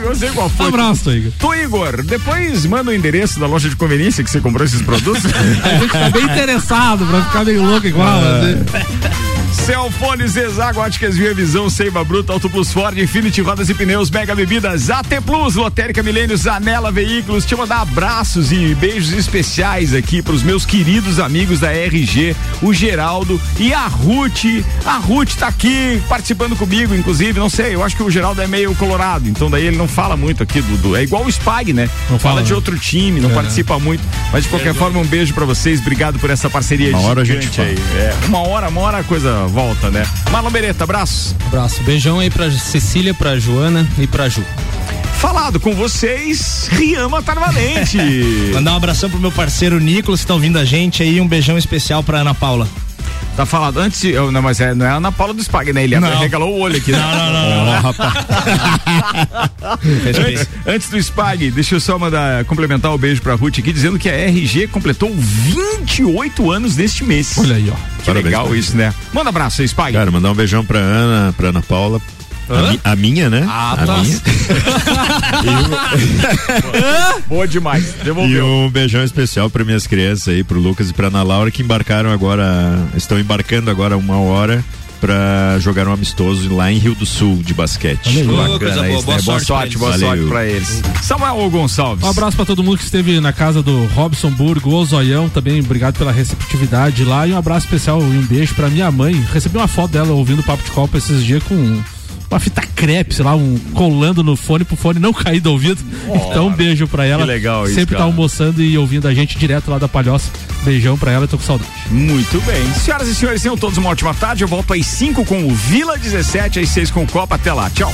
eu sei qual foi. Um abraço, Toigo. Tu, Igor, depois manda o endereço da loja de conveniência que você comprou esses produtos. A gente tá bem interessado pra ficar meio louco igual. Assim. Celfone, Zezago, Óticas Via Visão, Seiva Bruta, Auto Plus Ford, Infinity Rodas e Pneus, Mega Bebidas, AT Plus, Lotérica Milênios, Anela Veículos. Te mandar abraços e beijos especiais aqui pros meus queridos amigos da RG, o Geraldo e a Ruth. A Ruth tá aqui participando comigo, inclusive, não sei, eu acho que o Geraldo é meio colorado, então daí ele não fala muito aqui do, do é igual o Spag, né? Não fala, fala de outro time, não é. participa muito, mas de qualquer forma um beijo para vocês, obrigado por essa parceria uma hora a gente aí. É, uma hora, uma hora a coisa volta, né? Marlon Beretta, abraço. Abraço, beijão aí pra Cecília, pra Joana e pra Ju falado com vocês, Riama Tarvalente. Mandar um abração pro meu parceiro Nicolas, que tá ouvindo a gente aí, um beijão especial pra Ana Paula. Tá falado antes, eu, não, mas é, não é a Ana Paula do Spag, né? Ele não. regalou o olho aqui. Né? Não, não, não, não, rapaz. antes, antes, do Spag, deixa eu só mandar complementar o beijo pra Ruth aqui, dizendo que a RG completou 28 anos neste mês. Olha aí, ó. Que Parabéns, legal isso, né? Manda um abraço aí, Spag. Cara, mandar um beijão pra Ana, pra Ana Paula, a, mi, a, minha, né? Ah, a tá. minha. Boa demais. Devolveu. E um beijão especial para minhas crianças aí, pro Lucas e pra Ana Laura, que embarcaram agora, estão embarcando agora uma hora para jogar um amistoso lá em Rio do Sul de basquete. Boa, Bacana isso, boa, né? boa sorte, boa Valeu. sorte pra eles. Samuel Gonçalves. Um abraço para todo mundo que esteve na casa do Robson Burgo, o Zoião também, obrigado pela receptividade lá e um abraço especial e um beijo para minha mãe. Recebi uma foto dela ouvindo o Papo de Copa esses dias com uma fita crepe, sei lá, um colando no fone pro fone não cair do ouvido. Oh, então um beijo pra ela. Que legal isso, Sempre cara. tá almoçando e ouvindo a gente direto lá da Palhoça. Beijão pra ela, tô com saudade. Muito bem. Senhoras e senhores, tenham todos uma ótima tarde. Eu volto às 5 com o Vila 17, às 6 com o Copa. Até lá. Tchau.